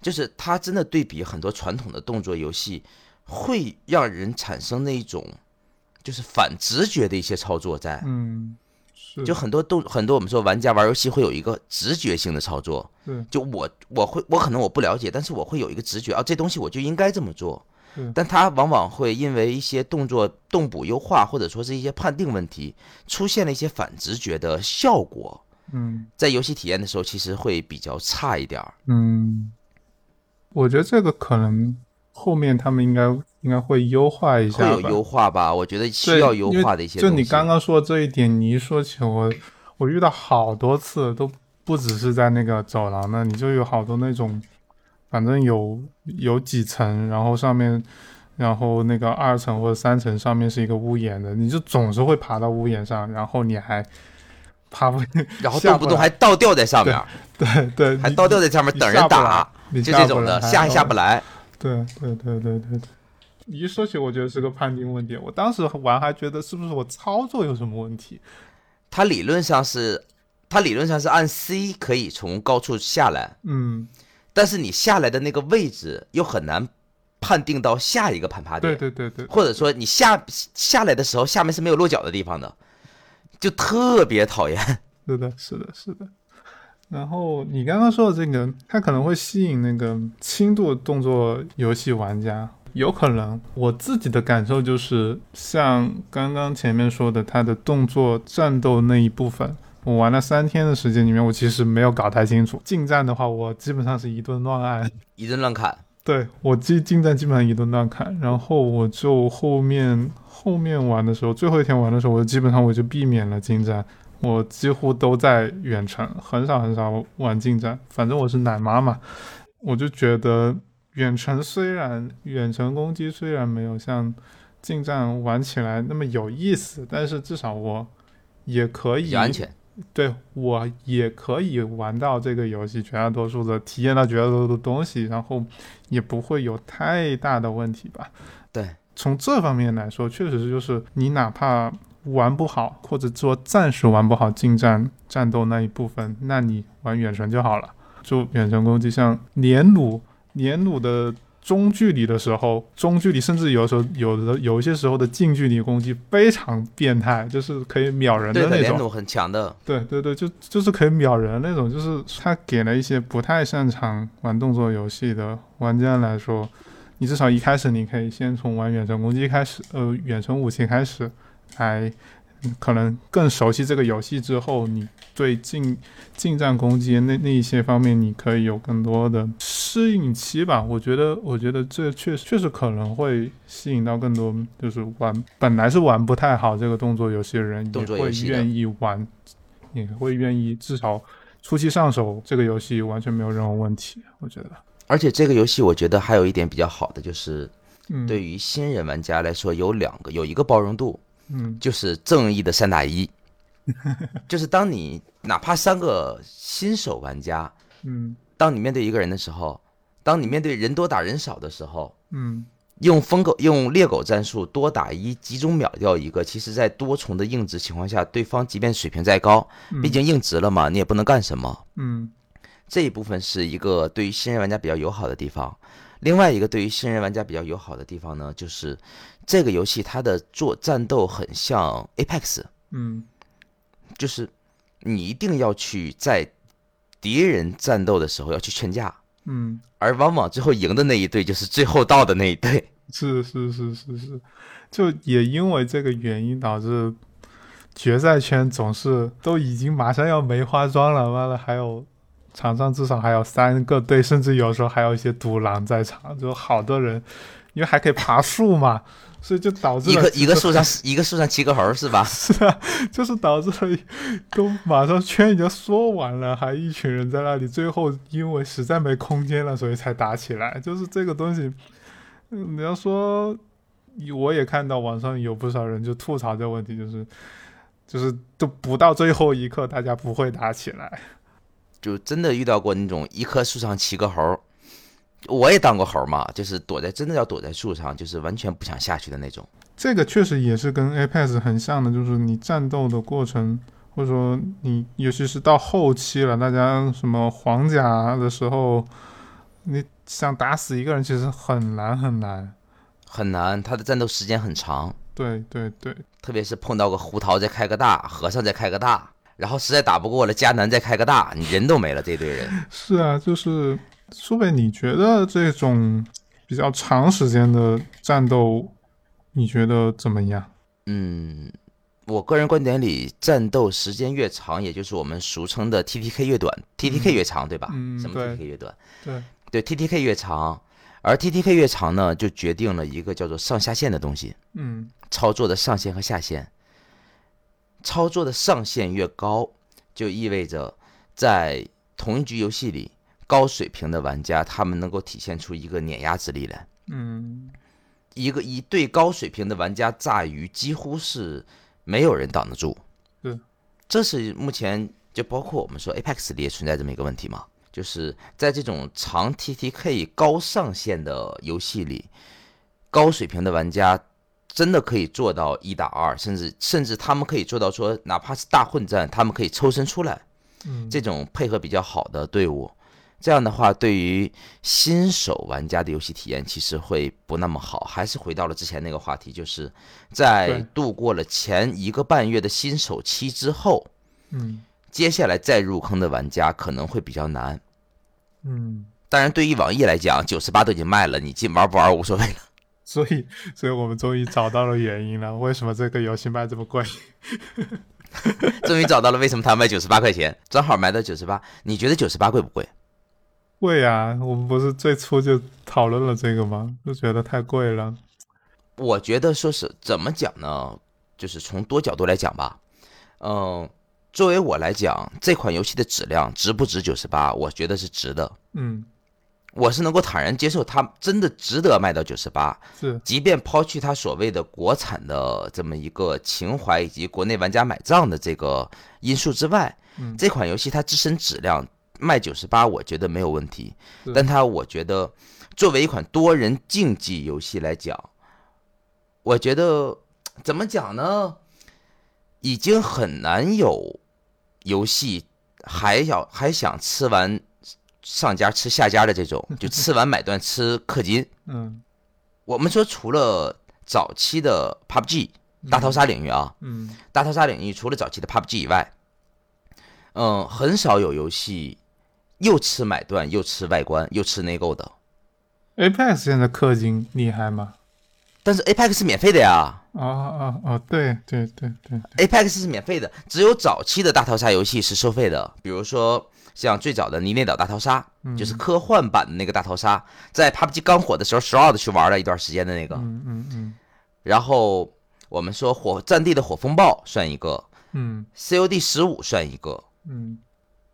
就是它真的对比很多传统的动作游戏，会让人产生那一种就是反直觉的一些操作在。嗯是。就很多动很多我们说玩家玩游戏会有一个直觉性的操作，是就我我会我可能我不了解，但是我会有一个直觉啊，这东西我就应该这么做。是。但它往往会因为一些动作动补优化，或者说是一些判定问题，出现了一些反直觉的效果，嗯在游戏体验的时候其实会比较差一点儿。嗯，我觉得这个可能后面他们应该应该会优化一下吧会有优化吧？我觉得需要优化的一些就。你刚刚说的这一点，你一说起我，我遇到好多次，都不只是在那个走廊那里，就有好多那种，反正有有几层，然后上面，然后那个二层或者三层上面是一个屋檐的，你就总是会爬到屋檐上，然后你还爬不，然后动不动还倒吊在上面，对对，还倒吊在上面等人打，就这种的下还下不来。对对对对对对，你一说起，我觉得是个判定问题。我当时玩还觉得是不是我操作有什么问题？它理论上是，它理论上是按 C 可以从高处下来，嗯，但是你下来的那个位置又很难判定到下一个攀爬点，对对对对，或者说你下下来的时候下面是没有落脚的地方的，就特别讨厌。是的，是的，是的。然后你刚刚说的这个，它可能会吸引那个轻度动作游戏玩家，有可能。我自己的感受就是，像刚刚前面说的，它的动作战斗那一部分，我玩了三天的时间里面，我其实没有搞太清楚。近战的话，我基本上是一顿乱按。一顿乱砍，对我近近战基本上一顿乱砍，然后我就后面后面玩的时候，最后一天玩的时候，我基本上我就避免了近战，我几乎都在远程，很少很少玩近战。反正我是奶妈嘛，我就觉得远程虽然远程攻击虽然没有像近战玩起来那么有意思，但是至少我也可以安全。对我也可以玩到这个游戏绝大多数的体验到绝大多数的东西，然后也不会有太大的问题吧。对，从这方面来说，确实是就是你哪怕玩不好，或者说暂时玩不好近战战斗那一部分，那你玩远程就好了。就远程攻击，像连弩，连弩的中距离的时候，中距离甚至有时候有的有一些时候的近距离攻击非常变态，就是可以秒人的那种。连弩很强的，对对对，就就是可以秒人那种，就是他给了一些不太擅长玩动作游戏的玩家来说，你至少一开始你可以先从玩远程攻击开始，呃，远程武器开始，来嗯可能更熟悉这个游戏之后，你对近近战攻击那那一些方面，你可以有更多的适应期吧。我觉得，我觉得这确实确实可能会吸引到更多，就是玩本来是玩不太好这个动作游戏的人，也动作会愿意玩，也会愿意至少初期上手这个游戏完全没有任何问题。我觉得，而且这个游戏我觉得还有一点比较好的就是，嗯，对，于新人玩家来说有两个，有一个包容度，嗯就是正义的三打一，就是当你哪怕三个新手玩家，嗯当你面对一个人的时候，当你面对人多打人少的时候，嗯。用疯狗用猎狗战术多打一，集中秒掉一个，其实在多重的硬直情况下，对方即便水平再高，嗯，毕竟硬直了嘛，你也不能干什么。嗯。这一部分是一个对于新人玩家比较友好的地方。另外一个对于新人玩家比较友好的地方呢，就是这个游戏它的做战斗很像 Apex，嗯。就是你一定要去在敌人战斗的时候要去劝架，嗯，而往往最后赢的那一队就是最后到的那一队。是是是是是，就也因为这个原因导致决赛圈总是都已经马上要梅花桩了，完了还有场上至少还有三个队，甚至有时候还有一些独狼在场，就好多人，因为还可以爬树嘛，所以就导致一个一个树上一个树上七个猴是吧？是啊，就是导致了都马上圈已经说完了，还一群人在那里，最后因为实在没空间了，所以才打起来。就是这个东西，嗯你要说，我也看到网上有不少人就吐槽这个问题，就是就是都不到最后一刻，大家不会打起来。就真的遇到过那种一棵树上七个猴，我也当过猴嘛，就是躲在真的要躲在树上，就是完全不想下去的那种。这个确实也是跟 Apex 很像的，就是你战斗的过程，或者说你尤其是到后期了，大家什么黄甲的时候，你想打死一个人其实很难很难。很难，他的战斗时间很长。对对对，特别是碰到个胡桃再开个大，和尚再开个大，然后实在打不过了，迦南再开个大，你人都没了，这堆人。是啊，就是苏北，你觉得这种比较长时间的战斗，你觉得怎么样？嗯，我个人观点里，战斗时间越长，也就是我们俗称的 T T K 越短，T T K 越长，对吧？嗯，什么 T T K 越短？对对，T T K 越长。而 T T K 越长呢，就决定了一个叫做上下限的东西。嗯，操作的上限和下限，操作的上限越高，就意味着在同一局游戏里，高水平的玩家他们能够体现出一个碾压之力来。嗯，一个一对高水平的玩家炸鱼，几乎是没有人挡得住。嗯，这是目前就包括我们说 Apex 里也存在这么一个问题嘛。就是在这种长 TTK 高上限的游戏里，高水平的玩家真的可以做到一打二，甚至甚至他们可以做到说，哪怕是大混战，他们可以抽身出来。嗯，这种配合比较好的队伍，这样的话，对于新手玩家的游戏体验其实会不那么好。还是回到了之前那个话题，就是在度过了前一个半月的新手期之后，嗯。接下来再入坑的玩家可能会比较难，嗯，当然对于网易来讲，九十八都已经卖了，你进玩不玩无所谓了。所以，所以我们终于找到了原因了，为什么这个游戏卖这么贵？终于找到了为什么它卖九十八块钱，正好卖到九十八。你觉得九十八贵不贵？贵啊！我们不是最初就讨论了这个吗？就觉得太贵了。我觉得说是怎么讲呢？就是从多角度来讲吧，嗯。作为我来讲，这款游戏的质量值不值九十八？我觉得是值的。嗯，我是能够坦然接受它真的值得卖到九十八。是，即便抛去它所谓的国产的这么一个情怀以及国内玩家买账的这个因素之外，嗯，这款游戏它自身质量卖九十八，我觉得没有问题。但它我觉得作为一款多人竞技游戏来讲，我觉得怎么讲呢？已经很难有。游戏还想还想吃完上家吃下家的这种，就吃完买断吃氪金。嗯，我们说除了早期的 PUBG 大逃杀领域啊，嗯，大逃杀领域除了早期的 PUBG 以外，嗯，很少有游戏又吃买断又吃外观又吃内购的。Apex 现在氪金厉害吗？但是 Apex 是免费的呀！啊啊啊！对对对对，Apex 是免费的，只有早期的大逃杀游戏是收费的。比如说像最早的《泥内岛大逃杀》，就是科幻版的那个大逃杀，在 PUBG 刚火的时候 o u d 去玩了一段时间的那个。嗯嗯嗯。然后我们说火战地的火风暴算一个，嗯，COD 十五算一个，嗯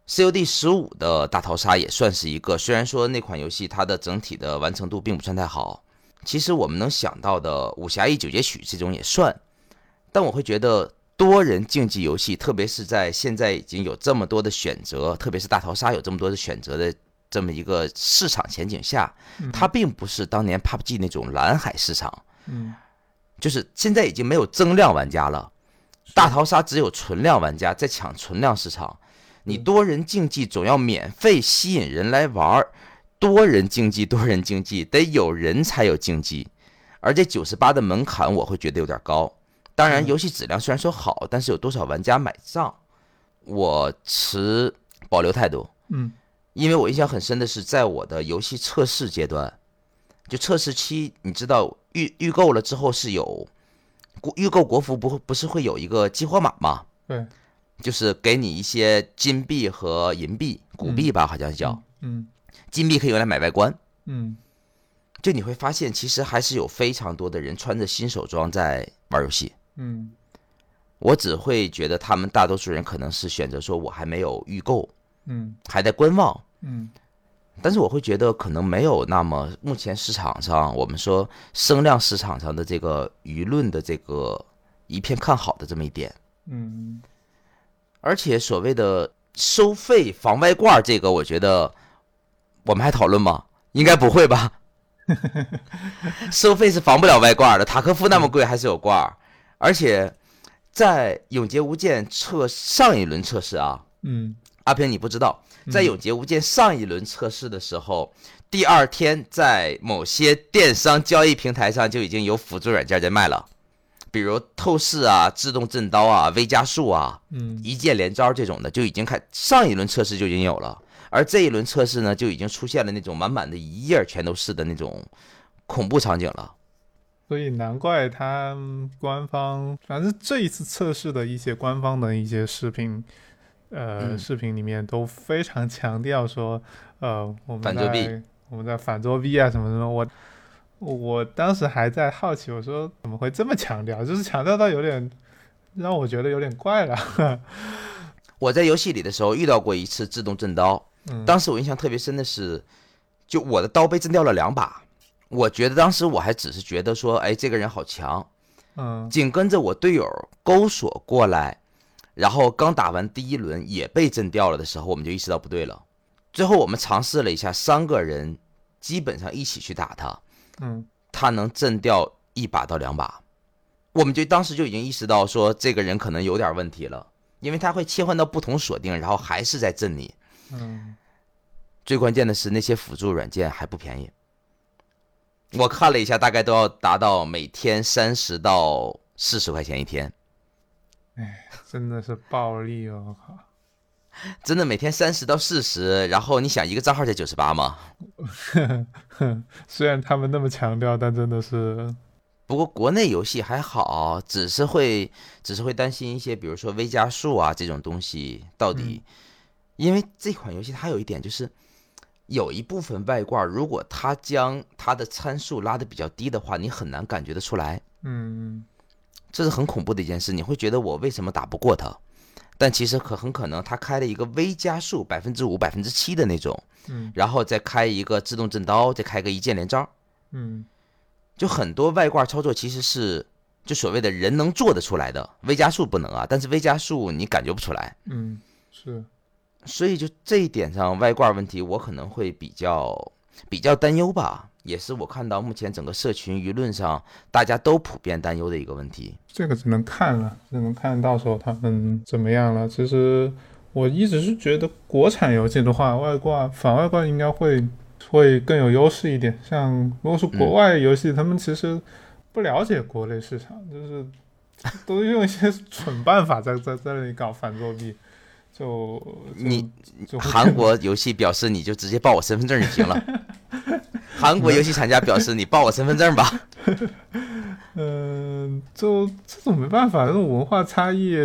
，COD 十五的大逃杀也算是一个。虽然说那款游戏它的整体的完成度并不算太好。其实我们能想到的武侠一九节曲这种也算，但我会觉得多人竞技游戏，特别是在现在已经有这么多的选择，特别是大逃杀有这么多的选择的这么一个市场前景下，它并不是当年 PUBG 那种蓝海市场，嗯，就是现在已经没有增量玩家了，大逃杀只有存量玩家在抢存量市场，你多人竞技总要免费吸引人来玩儿。多人竞技，多人竞技得有人才有竞技，而这九十八的门槛我会觉得有点高。当然，游戏质量虽然说好，但是有多少玩家买账，我持保留态度。嗯，因为我印象很深的是，在我的游戏测试阶段，就测试期，你知道预预购了之后是有预购国服不不是会有一个激活码吗？对，就是给你一些金币和银币、古币吧，好像叫。嗯。金币可以用来买外观，嗯，就你会发现，其实还是有非常多的人穿着新手装在玩游戏，嗯，我只会觉得他们大多数人可能是选择说，我还没有预购，嗯，还在观望，嗯，但是我会觉得可能没有那么目前市场上我们说声量市场上的这个舆论的这个一片看好的这么一点，嗯，而且所谓的收费防外挂这个，我觉得。我们还讨论吗？应该不会吧？收费是防不了外挂的，塔科夫那么贵还是有挂，而且在永劫无间测上一轮测试啊，嗯阿平你不知道，在永劫无间上一轮测试的时候，第二天在某些电商交易平台上就已经有辅助软件在卖了，比如透视啊、自动震刀啊、微加速啊、嗯一键连招这种的，就已经开上一轮测试就已经有了，而这一轮测试呢，就已经出现了那种满满的一页全都是的那种恐怖场景了。所以难怪他官方，反正这一次测试的一些官方的一些视频，呃，嗯视频里面都非常强调说，呃，我们反作弊在我们在反作弊啊什么什么。我我当时还在好奇，我说怎么会这么强调？就是强调到有点让我觉得有点怪了。我在游戏里的时候遇到过一次自动震刀，嗯，当时我印象特别深的是，就我的刀被震掉了两把。我觉得当时我还只是觉得说，哎，这个人好强。嗯紧跟着我队友勾锁过来，然后刚打完第一轮也被震掉了的时候，我们就意识到不对了。最后我们尝试了一下，三个人基本上一起去打他，嗯他能震掉一把到两把，我们就当时就已经意识到说这个人可能有点问题了，因为他会切换到不同锁定，然后还是在震你。嗯，最关键的是那些辅助软件还不便宜，我看了一下，大概都要达到每天三十到四十块钱一天，哎真的是暴利哦！我靠。真的每天三十到四十，然后你想一个账号才九十八吗？虽然他们那么强调，但真的是，不过国内游戏还好，只是会只是会担心一些，比如说微加速啊这种东西到底，因为这款游戏它有一点就是。有一部分外挂，如果它将它的参数拉的比较低的话，你很难感觉得出来。嗯这是很恐怖的一件事，你会觉得我为什么打不过他？但其实可很可能他开了一个微加速百分之五、百分之七的那种，嗯。然后再开一个自动震刀，再开个一键连招，嗯。就很多外挂操作其实是就所谓的人能做得出来的，微加速不能啊，但是微加速你感觉不出来，嗯，是，所以就这一点上外挂问题，我可能会比较比较担忧吧，也是我看到目前整个社群舆论上大家都普遍担忧的一个问题。这个只能看了，只能看到时候他们怎么样了。其实我一直是觉得国产游戏的话，外挂反外挂应该会会更有优势一点。像如果是国外游戏，他们其实不了解国内市场，就是 都用一些蠢办法在在在那里搞反作弊，就就你就韩国游戏表示你就直接报我身份证就行了。韩国游戏厂家表示你报我身份证吧。嗯，就这种没办法，这种文化差异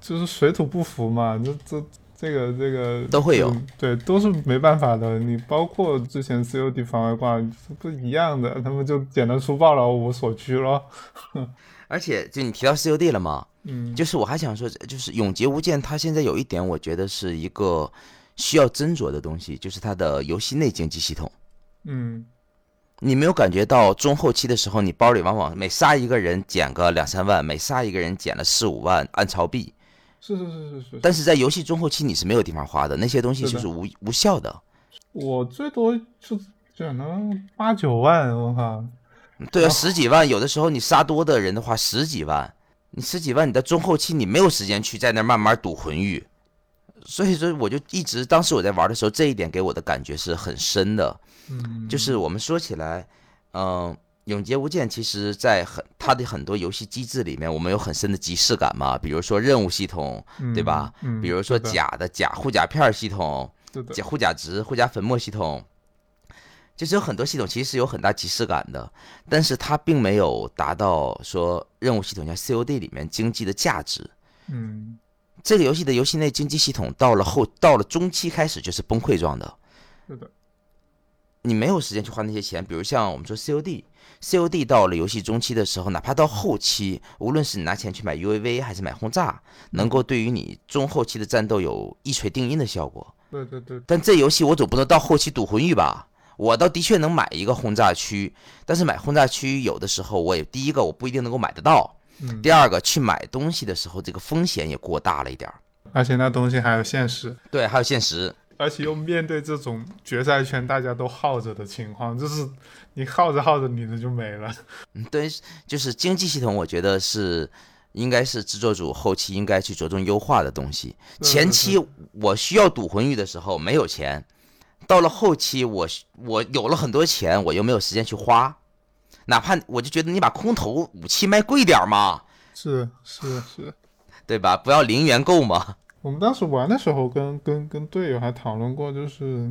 就是水土不服嘛，这这这个这个都会有嗯对，都是没办法的。你包括之前 COD 防外挂不一样的，他们就简单粗暴了，无所拘了。而且就你提到 COD 了吗？嗯，就是我还想说，就是《永劫无间》它现在有一点，我觉得是一个需要斟酌的东西，就是它的游戏内经济系统。嗯你没有感觉到中后期的时候，你包里往往每杀一个人减个两三万，每杀一个人减了四五万暗钞币，是是是是是。但是在游戏中后期你是没有地方花的，那些东西就是无无效的。我最多就只能八九万，我靠。对啊，哦十几万，有的时候你杀多的人的话，十几万，你十几万，你在中后期你没有时间去在那慢慢赌魂玉，所以说我就一直当时我在玩的时候，这一点给我的感觉是很深的。嗯，就是我们说起来，嗯、永劫无间其实在很它的很多游戏机制里面，我们有很深的即视感嘛，比如说任务系统，对吧？嗯，比如说，假的假护甲片系统、假护甲值、护甲粉末系统，就是有很多系统其实是有很大即视感的，但是它并没有达到说任务系统像 COD 里面经济的价值。嗯这个游戏的游戏内经济系统到了后到了中期开始就是崩溃状的，是的，你没有时间去花那些钱，比如像我们说 COD，COD 到了游戏中期的时候，哪怕到后期，无论是你拿钱去买 UAV 还是买轰炸，能够对于你中后期的战斗有一锤定音的效果。对对对，但这游戏我总不能到后期赌魂玉吧？我倒的确能买一个轰炸区，但是买轰炸区有的时候我也第一个我不一定能够买得到，嗯，第二个去买东西的时候这个风险也过大了一点儿。而且那东西还有限时。对，还有限时，而且又面对这种决赛圈大家都耗着的情况，就是你耗着耗着你的就没了。嗯，对，就是经济系统，我觉得是应该是制作组后期应该去着重优化的东西。前期我需要赌魂玉的时候没有钱，到了后期我我有了很多钱，我又没有时间去花，哪怕我就觉得你把空投武器卖贵点嘛，是是是，对吧？不要零元购嘛。我们当时玩的时候，跟跟跟队友还讨论过，就是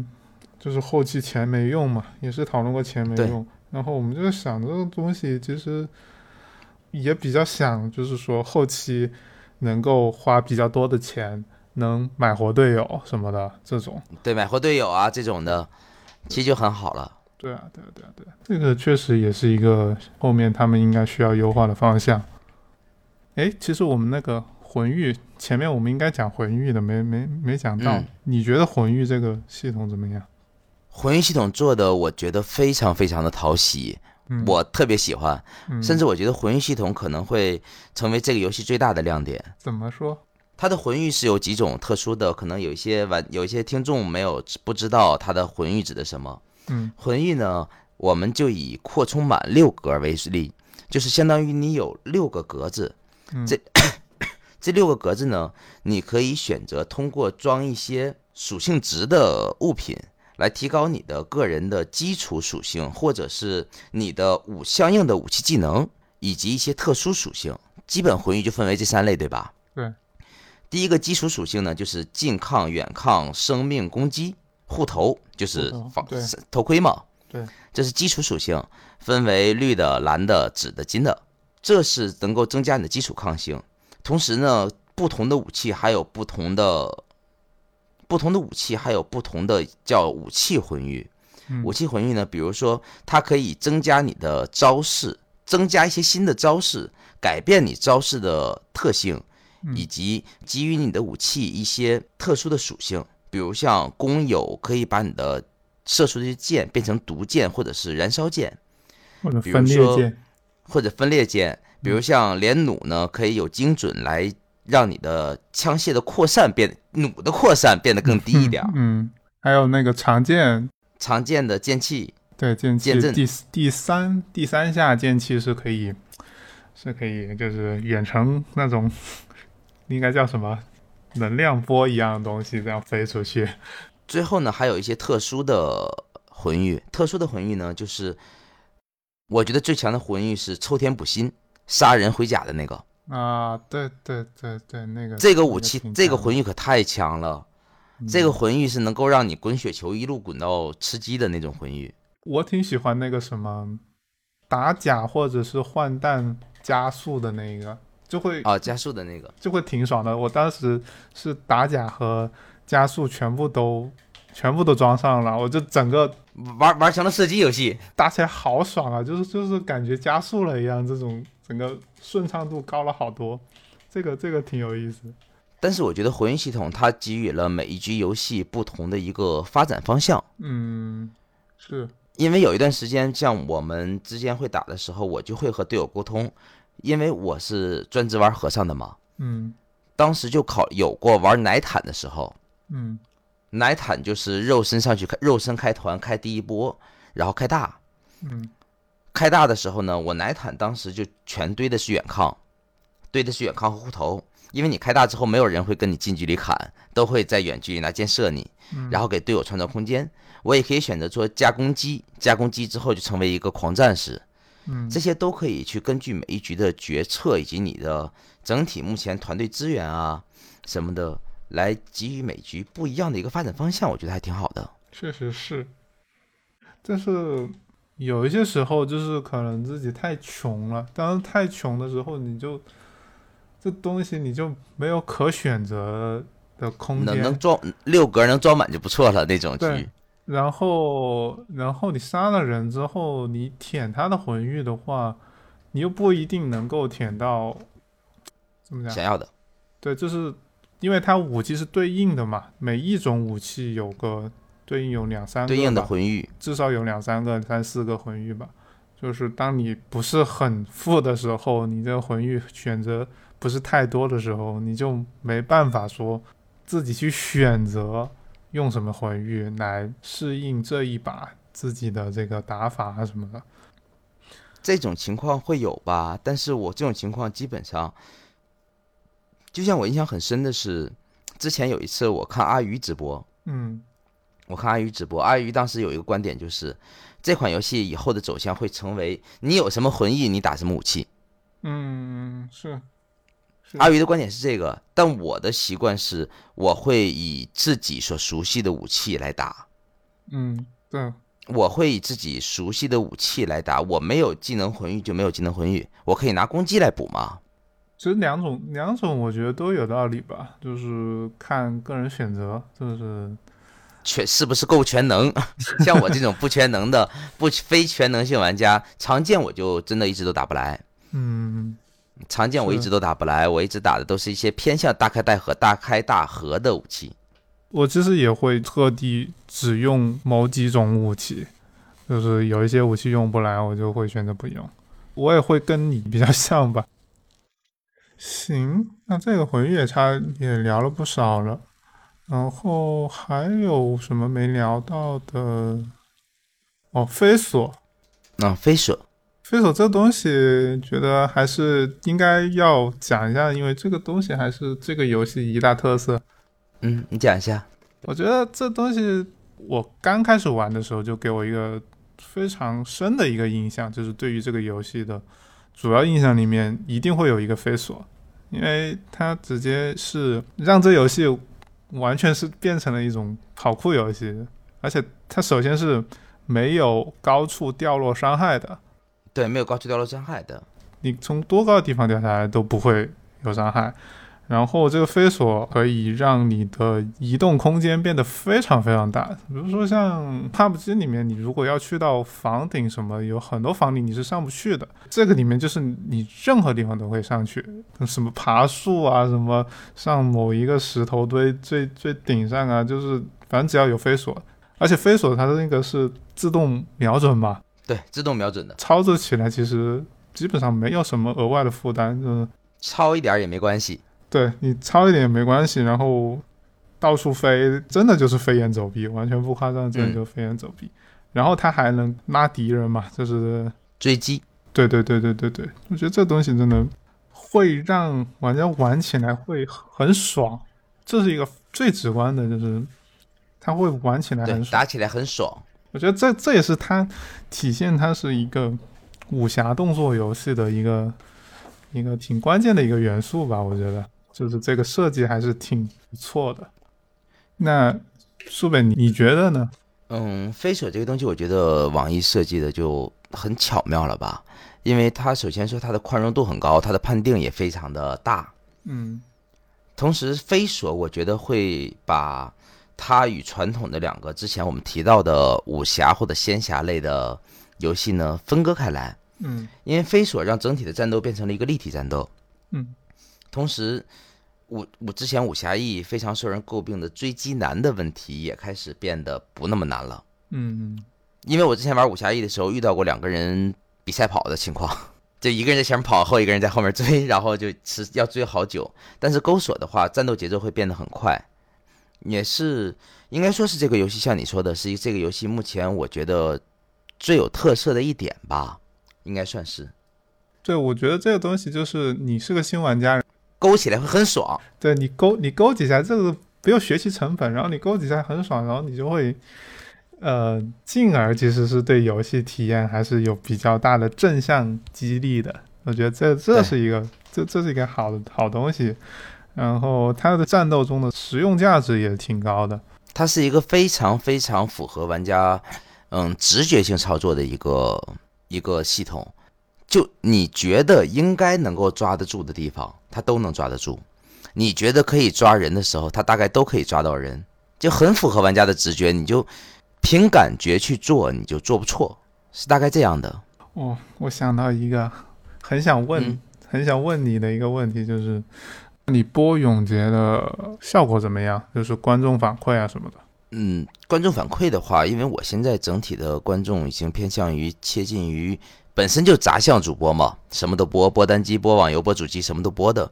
就是后期钱没用嘛，也是讨论过钱没用。然后我们就想这个东西，其实也比较想，就是说后期能够花比较多的钱，能买活队友什么的这种。对，买活队友啊这种的，其实就很好了。对啊，对啊，对啊，对啊，这个确实也是一个后面他们应该需要优化的方向。哎，其实我们那个。魂域前面我们应该讲魂域的，没没没讲到。你觉得魂域这个系统怎么样？魂域系统做的，我觉得非常非常的讨喜，我特别喜欢。甚至我觉得魂域系统可能会成为这个游戏最大的亮点。怎么说？它的魂域是有几种特殊的，可能有一些玩有一些听众没有不知道它的魂域指的什么。嗯，魂域呢，我们就以扩充满六格为例，就是相当于你有六个格子，这。这六个格子呢，你可以选择通过装一些属性值的物品来提高你的个人的基础属性，或者是你的武相应的武器技能以及一些特殊属性。基本魂域就分为这三类，对吧？对。第一个基础属性呢，就是近抗、远抗、生命攻击、护头，就是防头盔嘛。对。这是基础属性，分为绿的、蓝的、紫的、金的，这是能够增加你的基础抗性。同时呢，不同的武器还有不同的不同的武器，还有不同的叫武器魂域。武器魂域呢，比如说它可以增加你的招式，增加一些新的招式，改变你招式的特性，以及给予你的武器一些特殊的属性。比如像弓友可以把你的射出的箭变成毒箭或者是燃烧箭，或者分裂箭，或者分裂箭。比如像连弩呢，可以有精准来让你的枪械的扩散变弩的扩散变得更低一点。嗯，还有那个长剑，长剑的剑气，对剑气第第三第三下剑气是可以是可以就是远程那种应该叫什么能量波一样的东西这样飞出去。最后呢，还有一些特殊的魂域，特殊的魂域呢，就是我觉得最强的魂域是抽天补心。杀人回甲的那个啊，对对对对，那个这个武器，这个魂玉可太强了。这个魂玉是能够让你滚雪球一路滚到吃鸡的那种魂玉。我挺喜欢那个什么打甲或者是换弹加速的那个，就会啊加速的那个就会挺爽的。我当时是打甲和加速全部都全部都装上了，我就整个玩玩成了射击游戏，打起来好爽啊！就是就是感觉加速了一样，这种。整个顺畅度高了好多，这个这个挺有意思。但是我觉得魂域系统它给予了每一局游戏不同的一个发展方向。嗯，是因为有一段时间，像我们之间会打的时候，我就会和队友沟通，因为我是专职玩和尚的嘛。嗯，当时就考有过玩奶坦的时候。嗯，奶坦就是肉身上去开，肉身开团开第一波，然后开大。嗯。开大的时候呢，我奶坦当时就全堆的是远抗，堆的是远抗和护头，因为你开大之后，没有人会跟你近距离砍，都会在远距离拿箭射你，然后给队友创造空间。我也可以选择做加攻击，加攻击之后就成为一个狂战士，嗯，这些都可以去根据每一局的决策以及你的整体目前团队资源啊什么的，来给予每局不一样的一个发展方向，我觉得还挺好的。确实是，但是。有一些时候就是可能自己太穷了，当时太穷的时候，你就这东西你就没有可选择的空间。能能装六格能装满就不错了那种局。然后然后你杀了人之后，你舔他的魂玉的话，你又不一定能够舔到怎么讲想要的。对，就是因为它武器是对应的嘛，每一种武器有个。对应有两三个对应的魂域，至少有两三个、三四个魂域吧。就是当你不是很富的时候，你这个魂域选择不是太多的时候，你就没办法说自己去选择用什么魂玉来适应这一把自己的这个打法啊什么的。这种情况会有吧？但是我这种情况基本上，就像我印象很深的是，之前有一次我看阿鱼直播，嗯我看阿鱼直播，阿鱼当时有一个观点就是，这款游戏以后的走向会成为你有什么魂艺，你打什么武器。嗯，是是阿鱼的观点是这个，但我的习惯是，我会以自己所熟悉的武器来打，嗯对，我会以自己熟悉的武器来打。我没有技能魂玉就没有技能魂玉，我可以拿攻击来补嘛。其实两种两种我觉得都有道理吧，就是看个人选择，就是全是不是够全能？像我这种不全能的、不非全能性玩家，常见我就真的一直都打不来。嗯常见我一直都打不来，我一直打的都是一些偏向大开大合、大开大合的武器。我其实也会特地只用某几种武器，就是有一些武器用不来，我就会选择不用。我也会跟你比较像吧。行，那这个魂乐差也聊了不少了，然后还有什么没聊到的？哦，飞索，啊，飞索，飞索这东西，觉得还是应该要讲一下，因为这个东西还是这个游戏一大特色。嗯，你讲一下。我觉得这东西，我刚开始玩的时候就给我一个非常深的一个印象，就是对于这个游戏的主要印象里面一定会有一个飞索，因为它直接是让这游戏完全是变成了一种跑酷游戏，而且它首先是没有高处掉落伤害的，对，没有高处掉落伤害的。你从多高的地方掉下来都不会有伤害。然后这个飞索可以让你的移动空间变得非常非常大，比如说像 PUBG 里面，你如果要去到房顶什么，有很多房顶你是上不去的。这个里面就是你任何地方都可以上去，什么爬树啊，什么上某一个石头堆最最顶上啊，就是反正只要有飞索，而且飞索它的那个是自动瞄准嘛，对，自动瞄准的，操作起来其实基本上没有什么额外的负担，就是。超一点儿也没关系。对你超一点也没关系，然后到处飞，真的就是飞檐走壁，完全不夸张，真的就飞檐走壁。然后他还能拉敌人嘛，就是追击。对对对对对对，我觉得这东西真的会让玩家玩起来会很爽，这是一个最直观的，就是他会玩起来很，爽。打起来很爽。我觉得这这也是它体现它是一个武侠动作游戏的一个一个挺关键的一个元素吧，我觉得。就是这个设计还是挺不错的。那苏北，你你觉得呢？嗯，飞索这个东西，我觉得网易设计的就很巧妙了吧？因为它首先说它的宽容度很高，它的判定也非常的大。嗯同时，飞索我觉得会把它与传统的两个之前我们提到的武侠或者仙侠类的游戏呢分割开来，嗯因为飞索让整体的战斗变成了一个立体战斗。嗯同时，武武之前武侠义非常受人诟病的追击难的问题也开始变得不那么难了。嗯因为我之前玩武侠义的时候遇到过两个人比赛跑的情况，就一个人在前面跑，后一个人在后面追，然后就是要追好久。但是钩锁的话，战斗节奏会变得很快，也是应该说是这个游戏像你说的，是这个游戏目前我觉得最有特色的一点吧，应该算是对，我觉得这个东西就是你是个新玩家，勾起来会很爽。对你勾你勾几下，这个不用学习成本，然后你勾几下很爽，然后你就会，呃，进而其实是对游戏体验还是有比较大的正向激励的。我觉得这这是一个这这是一个好的好东西，然后它的战斗中的实用价值也挺高的。它是一个非常非常符合玩家嗯直觉性操作的一个一个系统。就你觉得应该能够抓得住的地方，它都能抓得住；你觉得可以抓人的时候，他大概都可以抓到人，就很符合玩家的直觉。你就凭感觉去做，你就做不错，是大概这样的。哦，我想到一个很想问、嗯很想问你的一个问题，就是你播永劫的效果怎么样？就是观众反馈啊什么的。嗯，观众反馈的话，因为我现在整体的观众已经偏向于切近于本身就杂项主播嘛，什么都播，播单机、播网游、播主机，什么都播的。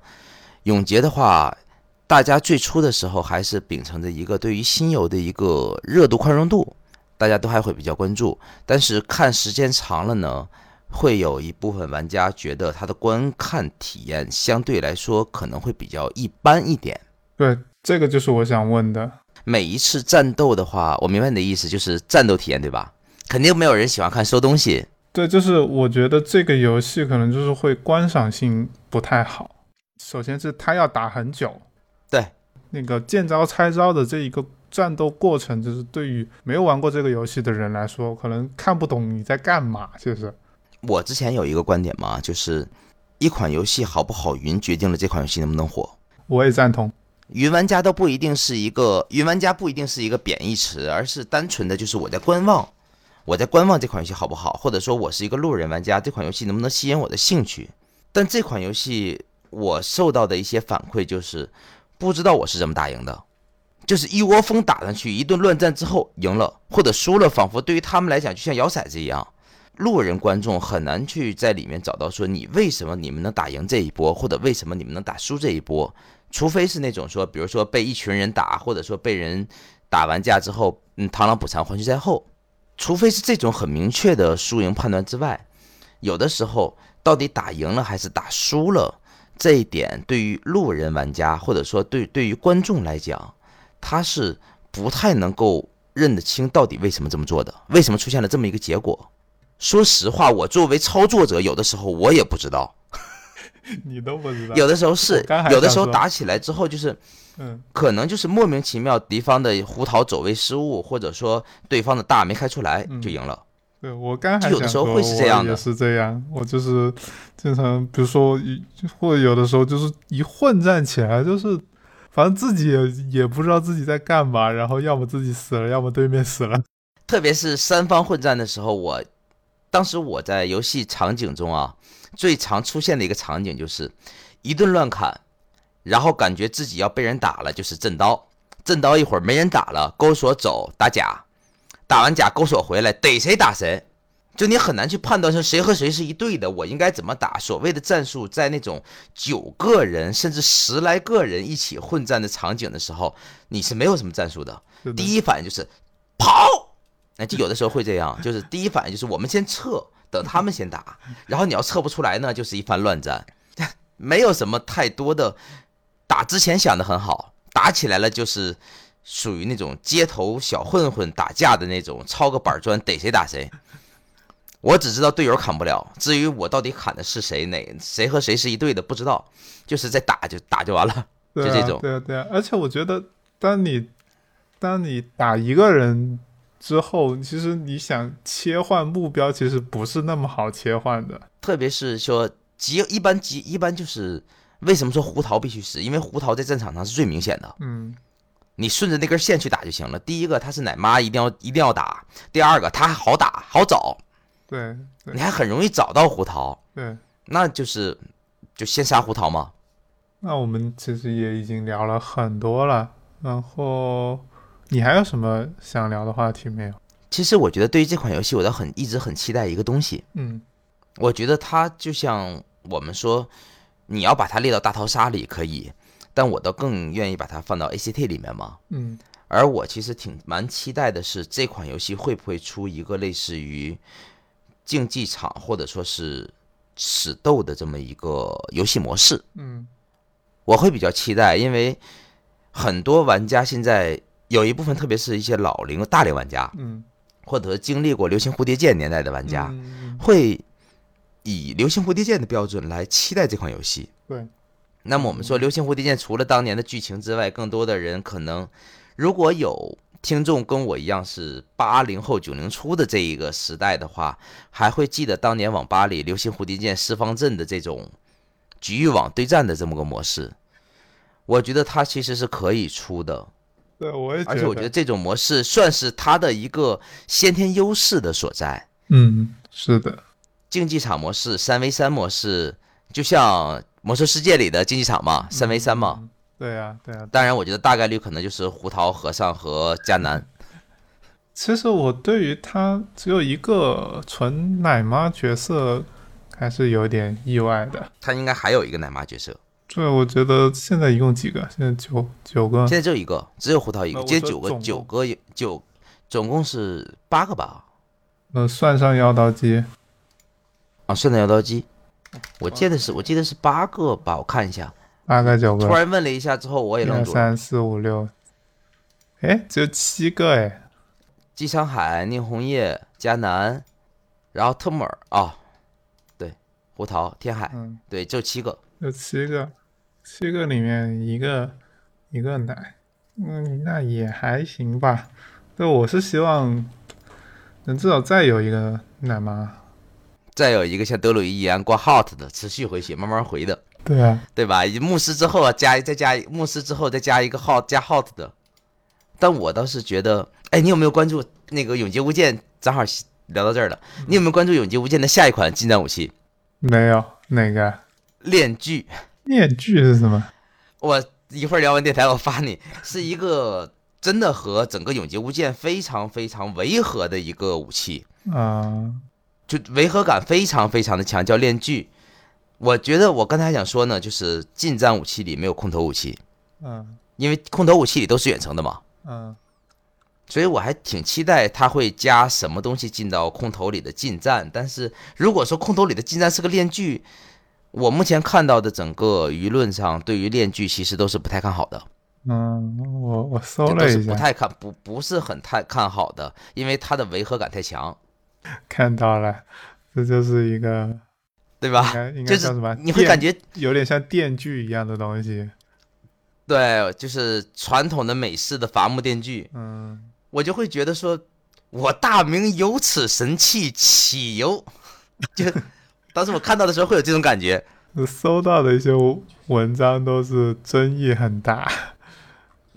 永劫的话，大家最初的时候还是秉承着一个对于新游的一个热度宽容度，大家都还会比较关注。但是看时间长了呢，会有一部分玩家觉得他的观看体验相对来说可能会比较一般一点。对，这个就是我想问的。每一次战斗的话，我明白你的意思，就是战斗体验，对吧？肯定没有人喜欢看收东西。对，就是我觉得这个游戏可能就是会观赏性不太好。首先是它要打很久，对，那个见招拆招的这一个战斗过程，就是对于没有玩过这个游戏的人来说，可能看不懂你在干嘛。就是，我之前有一个观点嘛，就是一款游戏好不好云，决定了这款游戏能不能火。我也赞同。云玩家都不一定是一个云玩家，不一定是一个贬义词，而是单纯的就是我在观望，我在观望这款游戏好不好，或者说我是一个路人玩家，这款游戏能不能吸引我的兴趣？但这款游戏我受到的一些反馈就是，不知道我是怎么打赢的，就是一窝蜂打上去，一顿乱战之后赢了或者输了，仿佛对于他们来讲就像摇骰子一样，路人观众很难去在里面找到说你为什么你们能打赢这一波，或者为什么你们能打输这一波。除非是那种说，比如说被一群人打，或者说被人打完架之后，嗯，螳螂捕蝉，黄雀在后。除非是这种很明确的输赢判断之外，有的时候到底打赢了还是打输了，这一点对于路人玩家或者说对对于观众来讲，他是不太能够认得清到底为什么这么做的，为什么出现了这么一个结果。说实话，我作为操作者，有的时候我也不知道。你都不知道，有的时候是，有的时候打起来之后就是，嗯，可能就是莫名其妙敌方的胡桃走位失误，或者说对方的大没开出来就赢了。对我刚还有的时候会是这样的，也是这样。我就是经常，比如说一，或者有的时候就是一混战起来，就是反正自己也也不知道自己在干嘛，然后要么自己死了，要么对面死了。特别是三方混战的时候，我当时我在游戏场景中啊。最常出现的一个场景就是一顿乱砍，然后感觉自己要被人打了，就是震刀，震刀一会儿没人打了，勾锁走打甲，打完甲勾锁回来逮谁打谁，就你很难去判断说谁和谁是一队的，我应该怎么打。所谓的战术，在那种九个人甚至十来个人一起混战的场景的时候，你是没有什么战术的，第一反应就是跑，那就有的时候会这样，就是第一反应就是我们先撤。等他们先打，然后你要撤不出来呢，就是一番乱战，没有什么太多的。打之前想的很好，打起来了就是属于那种街头小混混打架的那种，抄个板砖逮谁打谁。我只知道队友砍不了，至于我到底砍的是谁，哪谁和谁是一队的不知道，就是在打就打就完了，就这种。对啊对啊，而且我觉得，当你当你打一个人。之后，其实你想切换目标，其实不是那么好切换的。特别是说急，一般急一般就是为什么说胡桃必须死？因为胡桃在战场上是最明显的。嗯，你顺着那根线去打就行了。第一个，他是奶妈，一定要一定要打；第二个，他还好打好找。对，你还很容易找到胡桃。对，那就是就先杀胡桃嘛。那我们其实也已经聊了很多了，然后。你还有什么想聊的话题没有？其实我觉得对于这款游戏，我倒很一直很期待一个东西。嗯，我觉得它就像我们说，你要把它列到大逃杀里可以，但我倒更愿意把它放到 ACT 里面嘛。嗯，而我其实挺蛮期待的是这款游戏会不会出一个类似于竞技场或者说是死斗的这么一个游戏模式。嗯，我会比较期待，因为很多玩家现在。有一部分，特别是一些老龄大龄玩家，嗯，或者经历过《流行蝴蝶剑》年代的玩家，会以《流星蝴蝶剑》的标准来期待这款游戏。对。那么我们说，《流星蝴蝶剑》除了当年的剧情之外，更多的人可能，如果有听众跟我一样是八零后、九零初的这一个时代的话，还会记得当年网吧里《流星蝴蝶剑》四方阵的这种局域网对战的这么个模式。我觉得它其实是可以出的。对，我也而且我觉得这种模式算是它的一个先天优势的所在。嗯，是的，竞技场模式、三 v 三模式，就像魔兽世界里的竞技场嘛，三 v 三嘛。对呀，对呀。当然，我觉得大概率可能就是胡桃和尚和迦南。其实我对于他只有一个纯奶妈角色，还是有点意外的。他应该还有一个奶妈角色。对，我觉得现在一共几个？现在九九个。现在就一个，只有胡桃一个。今天九个，九个九，总共是八个吧？呃，算上妖刀姬，啊，算上妖刀机，我记得是，我记得是八个吧？我看一下。八个九个突，然问了一下之后，我也愣住了。三四五六，哎，只有七个哎。姬昌海、宁红叶、迦南，然后特木尔啊，对，胡桃、天海，嗯，对，就七个。有七个，七个里面一个一个奶，嗯，那也还行吧。对，我是希望能至少再有一个奶妈。再有一个像德鲁伊一样挂 hot 的，持续回血，慢慢回的，对啊，对吧？牧师之后啊，加再加牧师之后再加一个 hot 加 hot 的。但我倒是觉得，哎，你有没有关注那个永劫无间？正好聊到这儿了，你有没有关注永劫无间的下一款近战武器没有哪个链锯？面具是什么？我一会儿聊完电台，我发你，是一个真的和整个永劫无间非常非常违和的一个武器。啊、就违和感非常非常的强，叫链锯。我觉得我刚才想说呢，就是近战武器里没有空投武器，嗯。因为空投武器里都是远程的嘛，嗯。所以我还挺期待他会加什么东西进到空投里的近战。但是如果说空投里的近战是个链锯，我目前看到的整个舆论上对于链锯其实都是不太看好的，嗯，我我搜了一下，不太看不不是很太看好的，因为它的违和感太强，看到了，这就是一个对吧？该应就是该叫什么？你会感觉有点像电锯一样的东西。对，就是传统的美式的伐木电锯。嗯，我就会觉得说，我大明有此神器，岂由？就当时我看到的时候会有这种感觉。搜到的一些文章都是争议很大，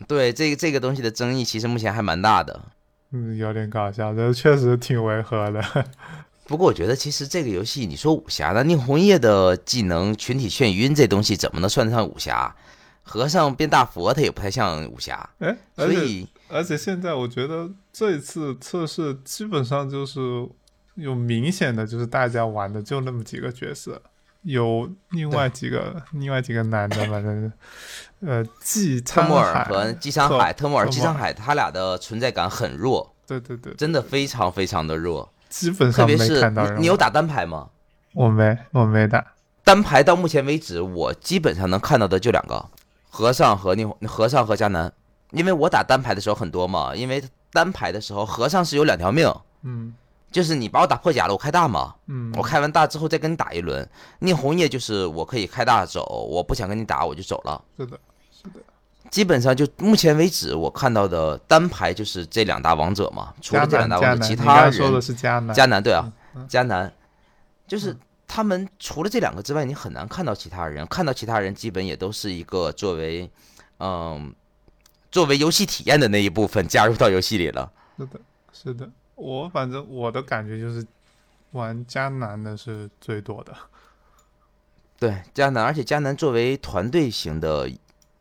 对这个这个东西的争议，其实目前还蛮大的。嗯，有点搞笑，这确实挺违和的。不过我觉得，其实这个游戏，你说武侠呢，宁红叶的技能群体眩晕这东西怎么能算得上武侠？和尚变大佛，它也不太像武侠。哎，所以，而且现在我觉得这一次测试基本上就是有明显的，就是大家玩的就那么几个角色，有另外几个另外几个男的，反正是呃，季沧特莫尔海和季沧海，特莫尔、特莫尔姬沧海，他俩的存在感很弱，对对对，真的非常非常的弱。基本特别是上没看到人玩你你有打单排吗？我没我没打，单排到目前为止，我基本上能看到的就两个，和尚和宁和尚和迦南。因为我打单排的时候很多嘛，因为单排的时候和尚是有两条命，嗯就是你把我打破甲了，我开大嘛，嗯，我开完大之后再跟你打一轮。宁红叶就是我可以开大走，我不想跟你打我就走了。是的，是的，基本上就目前为止我看到的单排就是这两大王者嘛，除了这两大王者，其他你刚刚说的是迦南，迦南对啊迦南就是他们除了这两个之外，你很难看到其他人。看到其他人，基本也都是一个作为，嗯，作为游戏体验的那一部分加入到游戏里了。是的，是的，我反正我的感觉就是玩迦南的是最多的，对，迦南，而且迦南作为团队型的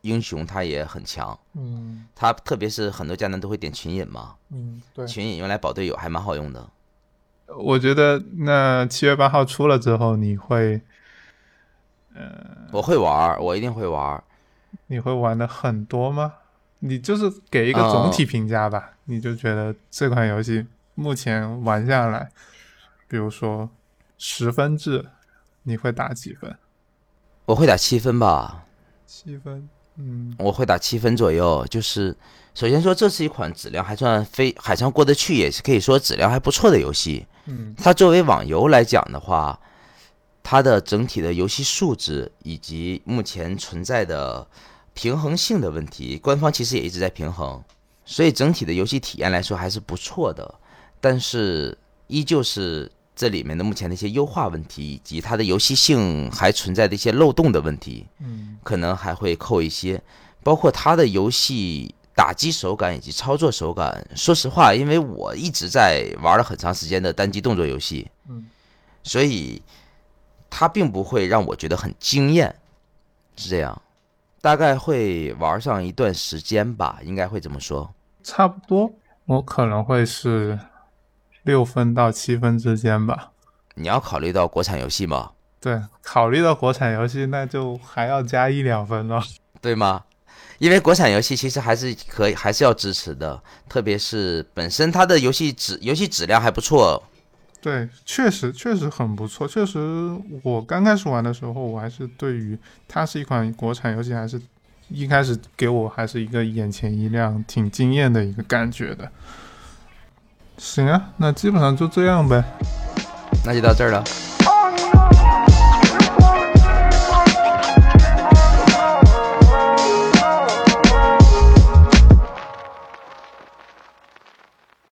英雄，他也很强。嗯他特别是很多迦南都会点群引嘛，嗯，对，群引用来保队友还蛮好用的。我觉得那七月八号出了之后，你会我会玩，我一定会玩。你会玩的很多吗？你就是给一个呃总体评价吧，你就觉得这款游戏目前玩下来，比如说十分制，你会打几分？我会打七分吧，七分，嗯我会打七分左右。就是首先说，这是一款质量还算非海上过得去，也是可以说质量还不错的游戏。嗯它作为网游来讲的话，它的整体的游戏素质以及目前存在的平衡性的问题，官方其实也一直在平衡，所以整体的游戏体验来说还是不错的。但是依旧是这里面的目前的一些优化问题，以及它的游戏性还存在的一些漏洞的问题，嗯可能还会扣一些，包括它的游戏打击手感以及操作手感。说实话，因为我一直在玩了很长时间的单机动作游戏，嗯，所以它并不会让我觉得很惊艳，是这样。大概会玩上一段时间吧，应该会这么说。差不多，我可能会是六分到七分之间吧。你要考虑到国产游戏吗，对，考虑到国产游戏，那就还要加一两分了，对吗？因为国产游戏其实还是可以，还是要支持的，特别是本身它的游戏质游戏质量还不错。对，确实确实很不错。确实，我刚开始玩的时候，我还是对于它是一款国产游戏，还是一开始给我还是一个眼前一亮、挺惊艳的一个感觉的。行啊，那基本上就这样呗。那就到这儿了。